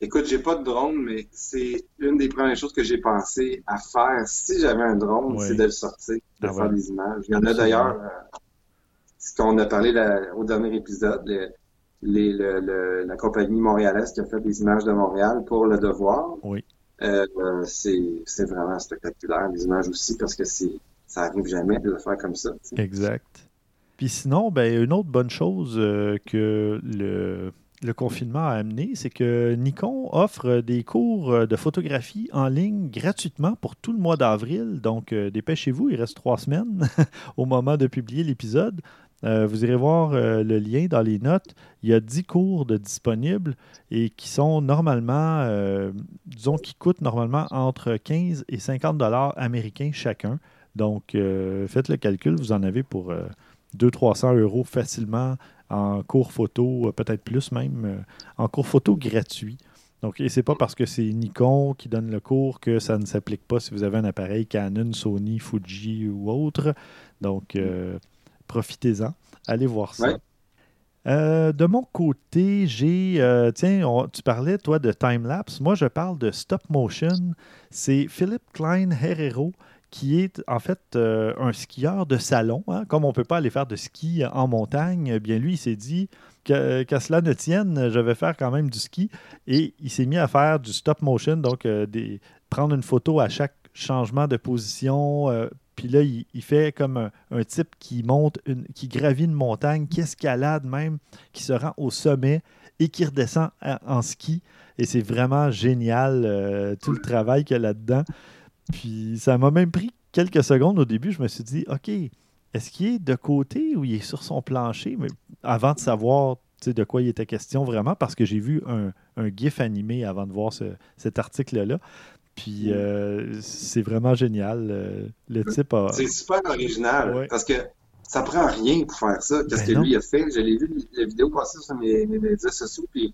[SPEAKER 3] Écoute, j'ai pas de drone, mais c'est une des premières choses que j'ai pensé à faire si j'avais un drone, c'est de le sortir, de ah faire des images. Il y en a d'ailleurs, ce qu'on a parlé au dernier épisode, la compagnie montréalaise qui a fait des images de Montréal pour le devoir.
[SPEAKER 1] Oui.
[SPEAKER 3] Euh, c'est vraiment spectaculaire, les images aussi, parce que ça arrive jamais de le faire comme ça.
[SPEAKER 1] Exact. Puis sinon, ben, une autre bonne chose euh, que le, confinement a amené, c'est que Nikon offre des cours de photographie en ligne gratuitement pour tout le mois d'avril. Donc, euh, dépêchez-vous, il reste trois semaines [LAUGHS] au moment de publier l'épisode. Euh, vous irez voir euh, le lien dans les notes. Il y a 10 cours de disponibles et qui sont normalement, euh, disons, qui coûtent normalement entre 15 et 50 dollars américains chacun. Donc, faites le calcul, vous en avez pour 200-300 euros facilement en cours photo, peut-être plus même, en cours photo gratuit. Donc, et c'est pas parce que c'est Nikon qui donne le cours que ça ne s'applique pas si vous avez un appareil Canon, Sony, Fuji ou autre. Donc, Profitez-en. Allez voir ça. Euh, de mon côté, j'ai. Euh, tiens, tu parlais, toi, de time-lapse. Moi, je parle de stop motion. C'est Philippe Klein Herrero qui est en fait euh, un skieur de salon. Hein. Comme on ne peut pas aller faire de ski en montagne, eh bien lui, il s'est dit qu'à cela ne tienne, je vais faire quand même du ski. Et il s'est mis à faire du stop motion, donc des, prendre une photo à chaque changement de position, puis là, il, fait comme un, type qui monte, qui gravit une montagne, qui escalade même, qui se rend au sommet et qui redescend en, ski. Et c'est vraiment génial euh, tout le travail qu'il y a là-dedans. Puis ça m'a même pris quelques secondes au début. Je me suis dit, OK, est-ce qu'il est de côté ou il est sur son plancher? Mais avant de savoir de quoi il était question vraiment, parce que j'ai vu un, GIF animé avant de voir cet article-là. Puis euh, c'est vraiment génial. Euh, le type a...
[SPEAKER 3] C'est super original parce que ça prend rien pour faire ça. Qu'est-ce ben que lui a fait? Je l'ai vu la vidéo passer sur mes, médias sociaux, puis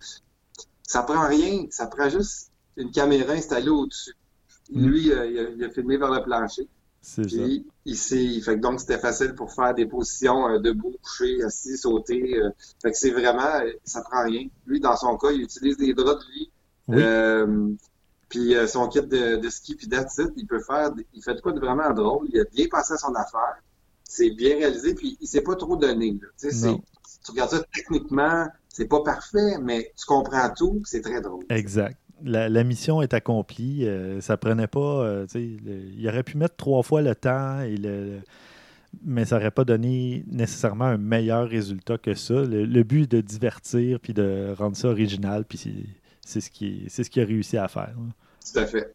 [SPEAKER 3] ça prend rien. Ça prend juste une caméra installée au-dessus. Mm. Lui, il a, filmé vers le plancher.
[SPEAKER 1] C'est ça.
[SPEAKER 3] Il, fait que donc c'était facile pour faire des positions debout, couché, assis, sauter. fait que c'est vraiment, ça prend rien. Lui, dans son cas, il utilise des draps de lit. Oui. Puis son kit de, ski, puis that's il peut faire, il fait quoi de vraiment drôle. Il a bien passé à son affaire. C'est bien réalisé, puis il s'est pas trop donné. Tu regardes ça techniquement, c'est pas parfait, mais tu comprends tout, c'est très drôle.
[SPEAKER 1] Exact. La, mission est accomplie. Euh, ça prenait pas. Euh, il aurait pu mettre trois fois le temps, et le, mais ça n'aurait pas donné nécessairement un meilleur résultat que ça. Le, but est de divertir puis de rendre ça original, puis c'est ce qu'il ce qui a réussi à faire.
[SPEAKER 3] Tout à fait.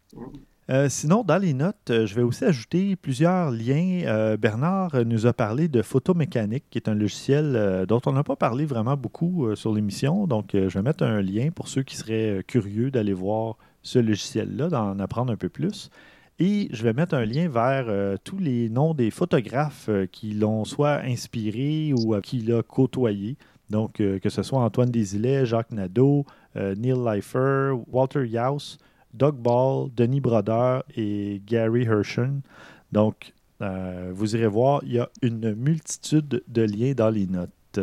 [SPEAKER 1] Euh, sinon, dans les notes, euh, je vais aussi ajouter plusieurs liens. Euh, Bernard nous a parlé de Photomécanique, qui est un logiciel dont on n'a pas parlé vraiment beaucoup sur l'émission. Donc, je vais mettre un lien pour ceux qui seraient curieux d'aller voir ce logiciel-là, d'en apprendre un peu plus. Et je vais mettre un lien vers tous les noms des photographes qui l'ont soit inspiré ou qui l'ont côtoyé. Donc, que ce soit Antoine Desilets, Jacques Nadeau, Neil Leifer, Walter Yaus, Doug Ball, Denis Brodeur et Gary Hershen. Donc, euh, vous irez voir, il y a une multitude de liens dans les notes.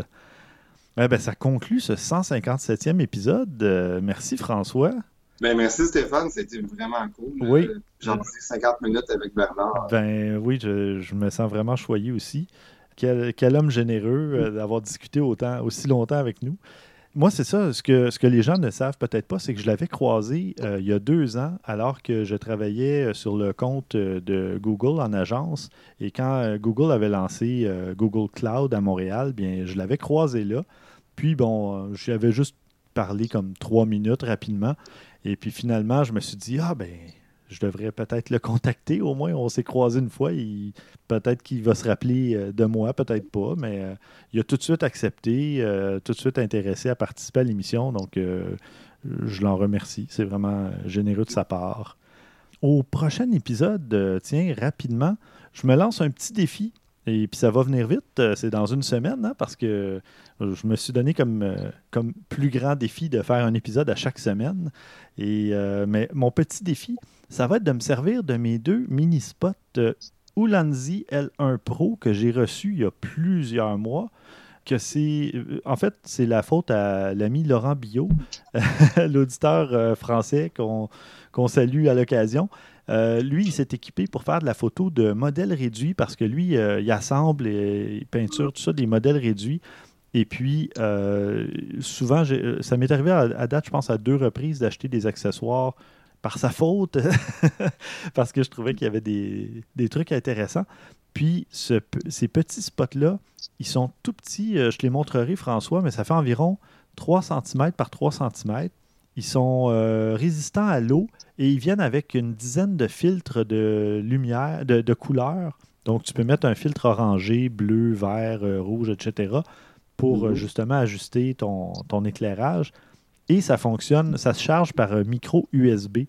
[SPEAKER 1] Eh ben, ça conclut ce 157e épisode. Euh, merci François.
[SPEAKER 3] Ben, merci Stéphane, c'était vraiment cool.
[SPEAKER 1] Oui.
[SPEAKER 3] J'en ai 50 minutes avec Bernard.
[SPEAKER 1] Ben oui, je, me sens vraiment choyé aussi. Quel, quel homme généreux euh, d'avoir discuté autant, aussi longtemps avec nous. Moi, c'est ça. Ce que, ce que les gens ne savent peut-être pas, c'est que je l'avais croisé euh, il y a deux ans, alors que je travaillais euh, sur le compte de Google en agence. Et quand Google avait lancé Google Cloud à Montréal, bien, je l'avais croisé là. Puis, bon, j'avais juste parlé comme trois minutes rapidement. Et puis, finalement, je me suis dit, ah, ben, je devrais peut-être le contacter. Au moins, on s'est croisé une fois. Peut-être qu'il va se rappeler euh, de moi, peut-être pas, mais euh, il a tout de suite accepté, euh, tout de suite intéressé à participer à l'émission. Donc, je l'en remercie. C'est vraiment généreux de sa part. Au prochain épisode, tiens, rapidement, je me lance un petit défi. Et puis ça va venir vite, c'est dans une semaine, hein, parce que je me suis donné comme, comme plus grand défi de faire un épisode à chaque semaine. Et, mais mon petit défi, ça va être de me servir de mes deux mini-spots euh, Ulanzi L1 Pro que j'ai reçu il y a plusieurs mois. Que c'est, euh, en fait, c'est la faute à l'ami Laurent Billot, [LAUGHS] l'auditeur euh, français qu'on salue à l'occasion. Lui, il s'est équipé pour faire de la photo de modèles réduits parce que lui, il assemble et il peinture, tout ça, des modèles réduits. Et puis, souvent, ça m'est arrivé à, date, je pense, à deux reprises d'acheter des accessoires par sa faute, [LAUGHS] parce que je trouvais qu'il y avait des, trucs intéressants. Puis ces petits spots-là, ils sont tout petits. Euh, je te les montrerai, François, mais ça fait environ 3 cm par 3 cm. Ils sont euh, résistants à l'eau et ils viennent avec une dizaine de filtres de lumière, de, de couleurs. Donc, tu peux mettre un filtre orangé, bleu, vert, euh, rouge, etc. pour mm-hmm. justement ajuster ton, ton éclairage. Et ça fonctionne, ça se charge par un micro USB.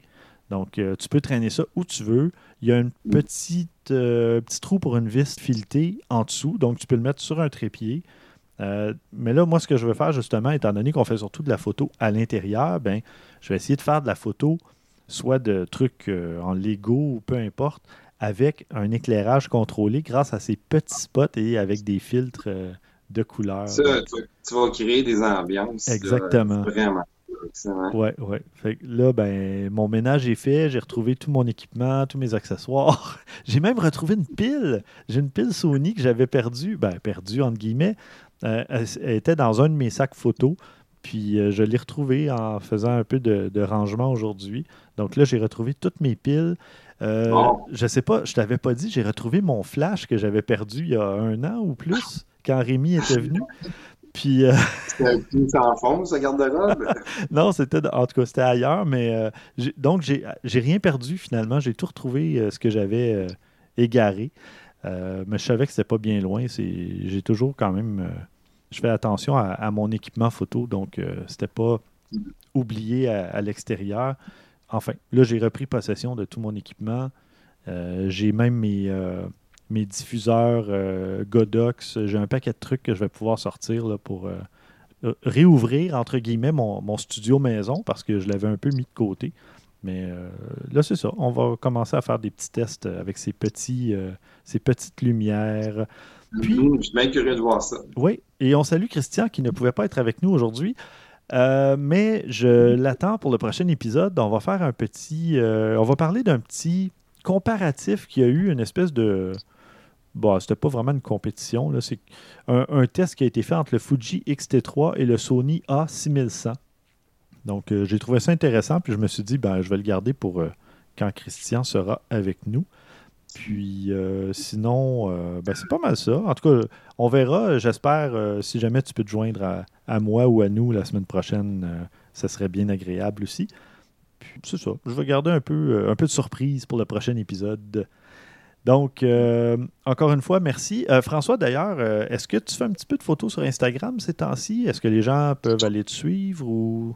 [SPEAKER 1] Donc, euh, tu peux traîner ça où tu veux. Il y a un petite, euh, petit trou pour une vis filetée en dessous. Donc, tu peux le mettre sur un trépied. Euh, mais là, moi, ce que je veux faire, justement, étant donné qu'on fait surtout de la photo à l'intérieur, ben, je vais essayer de faire de la photo, soit de trucs en Lego ou peu importe, avec un éclairage contrôlé grâce à ces petits spots et avec des filtres de couleurs.
[SPEAKER 3] Ça, tu, vas créer des ambiances.
[SPEAKER 1] Exactement.
[SPEAKER 3] vraiment.
[SPEAKER 1] Oui, oui. là, ben, mon ménage est fait. J'ai retrouvé tout mon équipement, tous mes accessoires. [LAUGHS] j'ai même retrouvé une pile. J'ai une pile Sony que j'avais perdue. Ben, perdue, entre guillemets. Euh, elle, était dans un de mes sacs photos. Puis euh, je l'ai retrouvée en faisant un peu de, rangement aujourd'hui. Donc là, j'ai retrouvé toutes mes piles. Euh, Je sais pas, je t'avais pas dit, j'ai retrouvé mon flash que j'avais perdu il y a un an ou plus quand Rémi était venu. Puis. Euh...
[SPEAKER 3] C'était sans fond, sa garde-robe? [LAUGHS]
[SPEAKER 1] non, c'était. En tout cas, c'était ailleurs, mais. Euh, donc, j'ai rien perdu finalement. J'ai tout retrouvé euh, ce que j'avais égaré. mais je savais que c'était pas bien loin. J'ai toujours quand même. Je fais attention à, mon équipement photo, donc c'était pas oublié à l'extérieur. Enfin, là, j'ai repris possession de tout mon équipement. j'ai même mes mes diffuseurs euh, Godox. J'ai un paquet de trucs que je vais pouvoir sortir là, pour euh, euh, réouvrir, entre guillemets, mon, studio maison parce que je l'avais un peu mis de côté. Mais là, c'est ça. On va commencer à faire des petits tests avec ces, petits, ces petites lumières.
[SPEAKER 3] Puis, je suis bien curieux de voir ça.
[SPEAKER 1] Oui, et on salue Christian qui ne pouvait pas être avec nous aujourd'hui. Euh, mais je l'attends pour le prochain épisode. On va faire un petit. Euh, on va parler d'un petit comparatif qui a eu une espèce de. Bon, c'était pas vraiment une compétition. C'est un, test qui a été fait entre le Fuji X-T3 et le Sony A6100. Donc, euh, j'ai trouvé ça intéressant. Puis je me suis dit, ben, je vais le garder pour quand Christian sera avec nous. Puis euh, sinon, euh, ben, c'est pas mal ça. En tout cas, on verra. J'espère, euh, si jamais tu peux te joindre à, moi ou à nous la semaine prochaine, ça serait bien agréable aussi. Puis c'est ça. Je vais garder un peu, un peu de surprise pour le prochain épisode. Donc, encore une fois, merci. François, d'ailleurs, est-ce que tu fais un petit peu de photos sur Instagram ces temps-ci? Est-ce que les gens peuvent aller te suivre ou...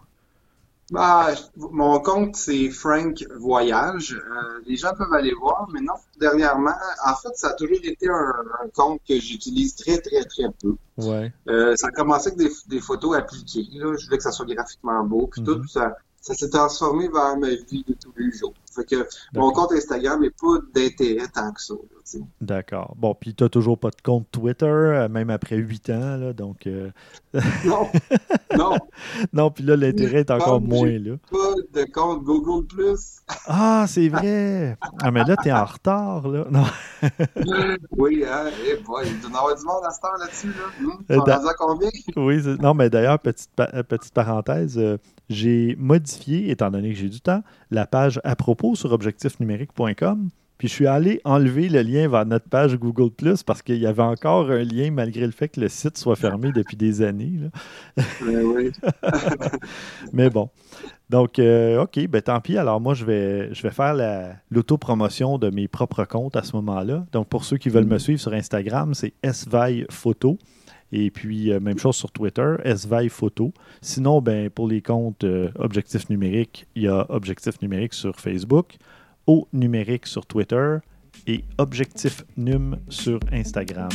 [SPEAKER 3] Bah, mon compte, c'est Frank Voyage. Euh, les gens peuvent aller voir, mais non, dernièrement, en fait, ça a toujours été un, compte que j'utilise très, très, très peu.
[SPEAKER 1] Ouais.
[SPEAKER 3] Euh, ça a commencé avec des, des photos appliquées. Là. Je voulais que ça soit graphiquement beau, puis tout, mm-hmm. ça, ça s'est transformé vers ma vie de tous les jours. Fait que mon compte Instagram n'est pas d'intérêt tant que ça.
[SPEAKER 1] D'accord. Bon, puis tu n'as toujours pas de compte Twitter, euh, même après huit ans, là, donc... Euh,
[SPEAKER 3] non, [LAUGHS] non.
[SPEAKER 1] non, puis là, l'intérêt est encore moins, là.
[SPEAKER 3] pas de compte Google+.
[SPEAKER 1] ah, c'est vrai! Ah, mais là, tu es en retard, là. Non. [LAUGHS]
[SPEAKER 3] oui, hein, eh boy, il doit y avoir du monde à ce temps là-dessus, là. Hum, à combien?
[SPEAKER 1] oui, non, mais d'ailleurs, petite, petite parenthèse, j'ai modifié, étant donné que j'ai du temps, la page à propos sur objectifnumérique.com. Puis je suis allé enlever le lien vers notre page Google Plus parce qu'il y avait encore un lien malgré le fait que le site soit fermé depuis des années.
[SPEAKER 3] oui. [LAUGHS]
[SPEAKER 1] Mais bon. Donc, euh, OK, ben tant pis. Alors moi, je vais, je vais faire l'autopromotion de mes propres comptes à ce moment-là. Donc, pour ceux qui veulent me suivre sur Instagram, c'est SVI Photo. Et puis, euh, même chose sur Twitter, SVI Photo. Sinon, ben, pour les comptes euh, Objectif Numérique, il y a Objectif Numérique sur Facebook, O Numérique sur Twitter et Objectif Num sur Instagram.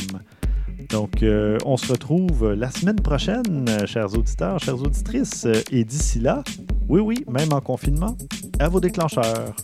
[SPEAKER 1] Donc, euh, on se retrouve la semaine prochaine, chers auditeurs, chères auditrices. Et d'ici là, oui, oui, même en confinement, à vos déclencheurs.